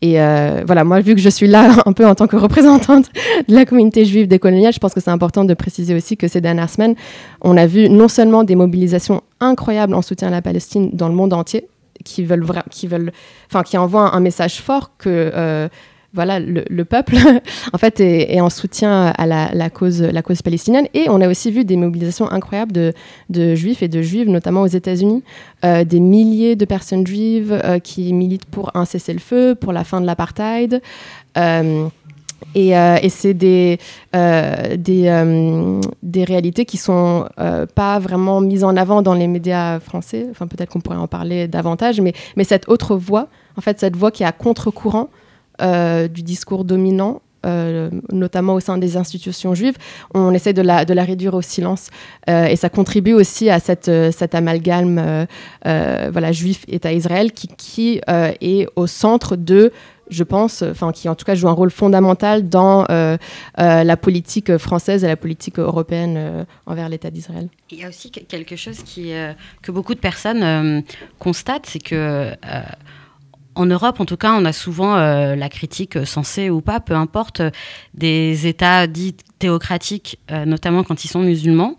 Et euh, voilà, moi, vu que je suis là un peu en tant que représentante de la communauté juive décoloniale, je pense que c'est important de préciser aussi que ces dernières semaines, on a vu non seulement des mobilisations incroyables en soutien à la Palestine dans le monde entier, qui veulent, qui veulent, qui envoient un message fort que euh, voilà, le, peuple en fait est, en soutien à la, cause, palestinienne. Et on a aussi vu des mobilisations incroyables de, juifs et de juives, notamment aux États-Unis, euh, des milliers de personnes juives euh, qui militent pour un cessez-le-feu, pour la fin de l'apartheid. Euh, et, c'est des, réalités qui sont pas vraiment mises en avant dans les médias français. Enfin, peut-être qu'on pourrait en parler davantage, mais, mais cette autre voix, en fait, cette voix qui est à contre-courant, du discours dominant euh, notamment au sein des institutions juives, on essaie de la, réduire au silence. Euh, et ça contribue aussi à cette, cet amalgame voilà, juif État Israël qui, est au centre de, je pense, enfin qui en tout cas joue un rôle fondamental dans la politique française et la politique européenne envers l'État d'Israël. Il y a aussi quelque chose que beaucoup de personnes constatent, c'est que en Europe, en tout cas, on a souvent euh, la critique censée ou pas, peu importe, des États dits théocratiques, euh, notamment quand ils sont musulmans.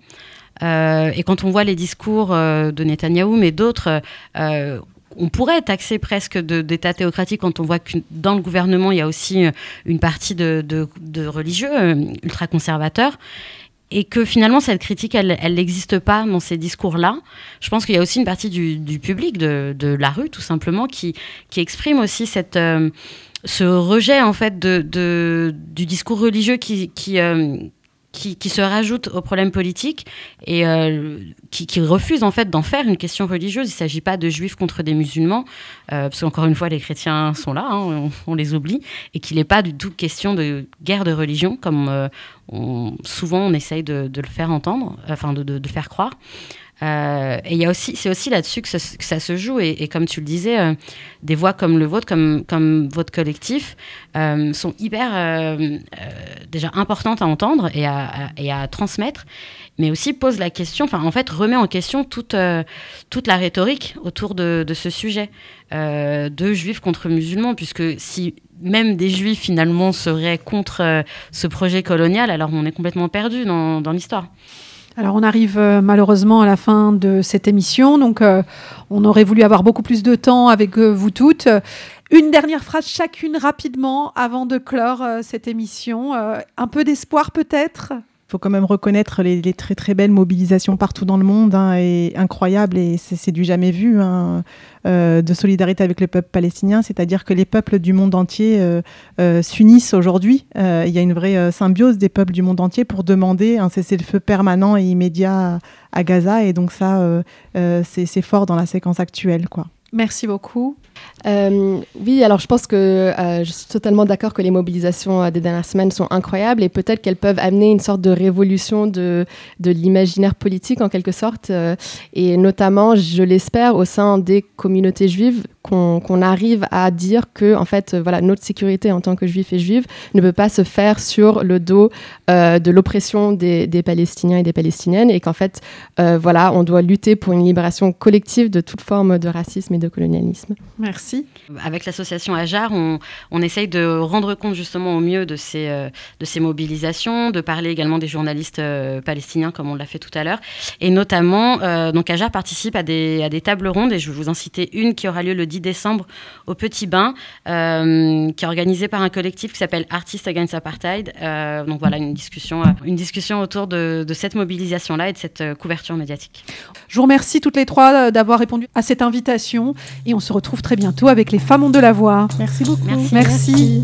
Euh, et quand on voit les discours de Netanyahou, mais d'autres, on pourrait taxer presque d'État théocratique quand on voit que dans le gouvernement, il y a aussi une partie de, de religieux ultra-conservateurs et que finalement cette critique, elle n'existe pas dans ces discours-là. Je pense qu'il y a aussi une partie du, public, de, la rue tout simplement, qui, qui exprime aussi cette, euh, ce rejet en fait de, du discours religieux qui, qui, euh, qui, se rajoute aux problèmes politiques et euh, qui, refuse en fait d'en faire une question religieuse. Il ne s'agit pas de juifs contre des musulmans, euh, parce qu'encore une fois, les chrétiens sont là, hein, on, les oublie, et qu'il n'est pas du tout question de guerre de religion, comme euh, souvent on essaye de, le faire entendre, enfin de, de faire croire. Euh, et il y a aussi, c'est aussi là-dessus que, ça se joue. Et, comme tu le disais, euh, des voix comme le vôtre, comme, votre collectif, euh, sont hyper déjà importantes à entendre et à, et à, transmettre, mais aussi posent la question, enfin en fait remet en question toute, toute la rhétorique autour de, de ce sujet de juifs contre musulmans, puisque si même des juifs finalement seraient contre ce projet colonial, alors on est complètement perdu dans, dans l'histoire. Alors on arrive euh, malheureusement à la fin de cette émission, donc euh, on aurait voulu avoir beaucoup plus de temps avec euh, vous toutes. Une dernière phrase chacune rapidement avant de clore cette émission. un peu d'espoir peut-être? Faut quand même reconnaître les, très très belles mobilisations partout dans le monde, hein, incroyables, et c'est du jamais vu, hein, euh, de solidarité avec le peuple palestinien, c'est-à-dire que les peuples du monde entier euh, euh, s'unissent aujourd'hui. il y a une vraie symbiose des peuples du monde entier pour demander un cessez-le-feu permanent et immédiat à, à, Gaza, et donc ça, c'est fort dans la séquence actuelle. quoi. Merci beaucoup. Euh, oui, alors je pense que euh, je suis totalement d'accord que les mobilisations euh, des dernières semaines sont incroyables et peut-être qu'elles peuvent amener une sorte de révolution de, de l'imaginaire politique en quelque sorte. et notamment, je l'espère, au sein des communautés juives, qu'on arrive à dire que en fait, voilà, notre sécurité en tant que juifs et juives ne peut pas se faire sur le dos de l'oppression des, des, Palestiniens et des Palestiniennes et qu'en fait, voilà, on doit lutter pour une libération collective de toute forme de racisme et de colonialisme. Merci. Avec l'association Ajar, on, on, essaye de rendre compte justement au mieux de ces, euh, de ces mobilisations, de parler également des journalistes euh, palestiniens comme on l'a fait tout à l'heure. Et notamment, euh, donc Ajar participe à des, à des tables rondes et je vais vous en citer une qui aura lieu le 10 décembre au Petit Bain, qui est organisée par un collectif qui s'appelle Artists Against Apartheid. donc voilà, une discussion, une discussion autour de, de cette mobilisation-là et de cette couverture médiatique. Je vous remercie toutes les trois d'avoir répondu à cette invitation et on se retrouve très bientôt avec les femmes ont de la voix. Merci beaucoup. Merci.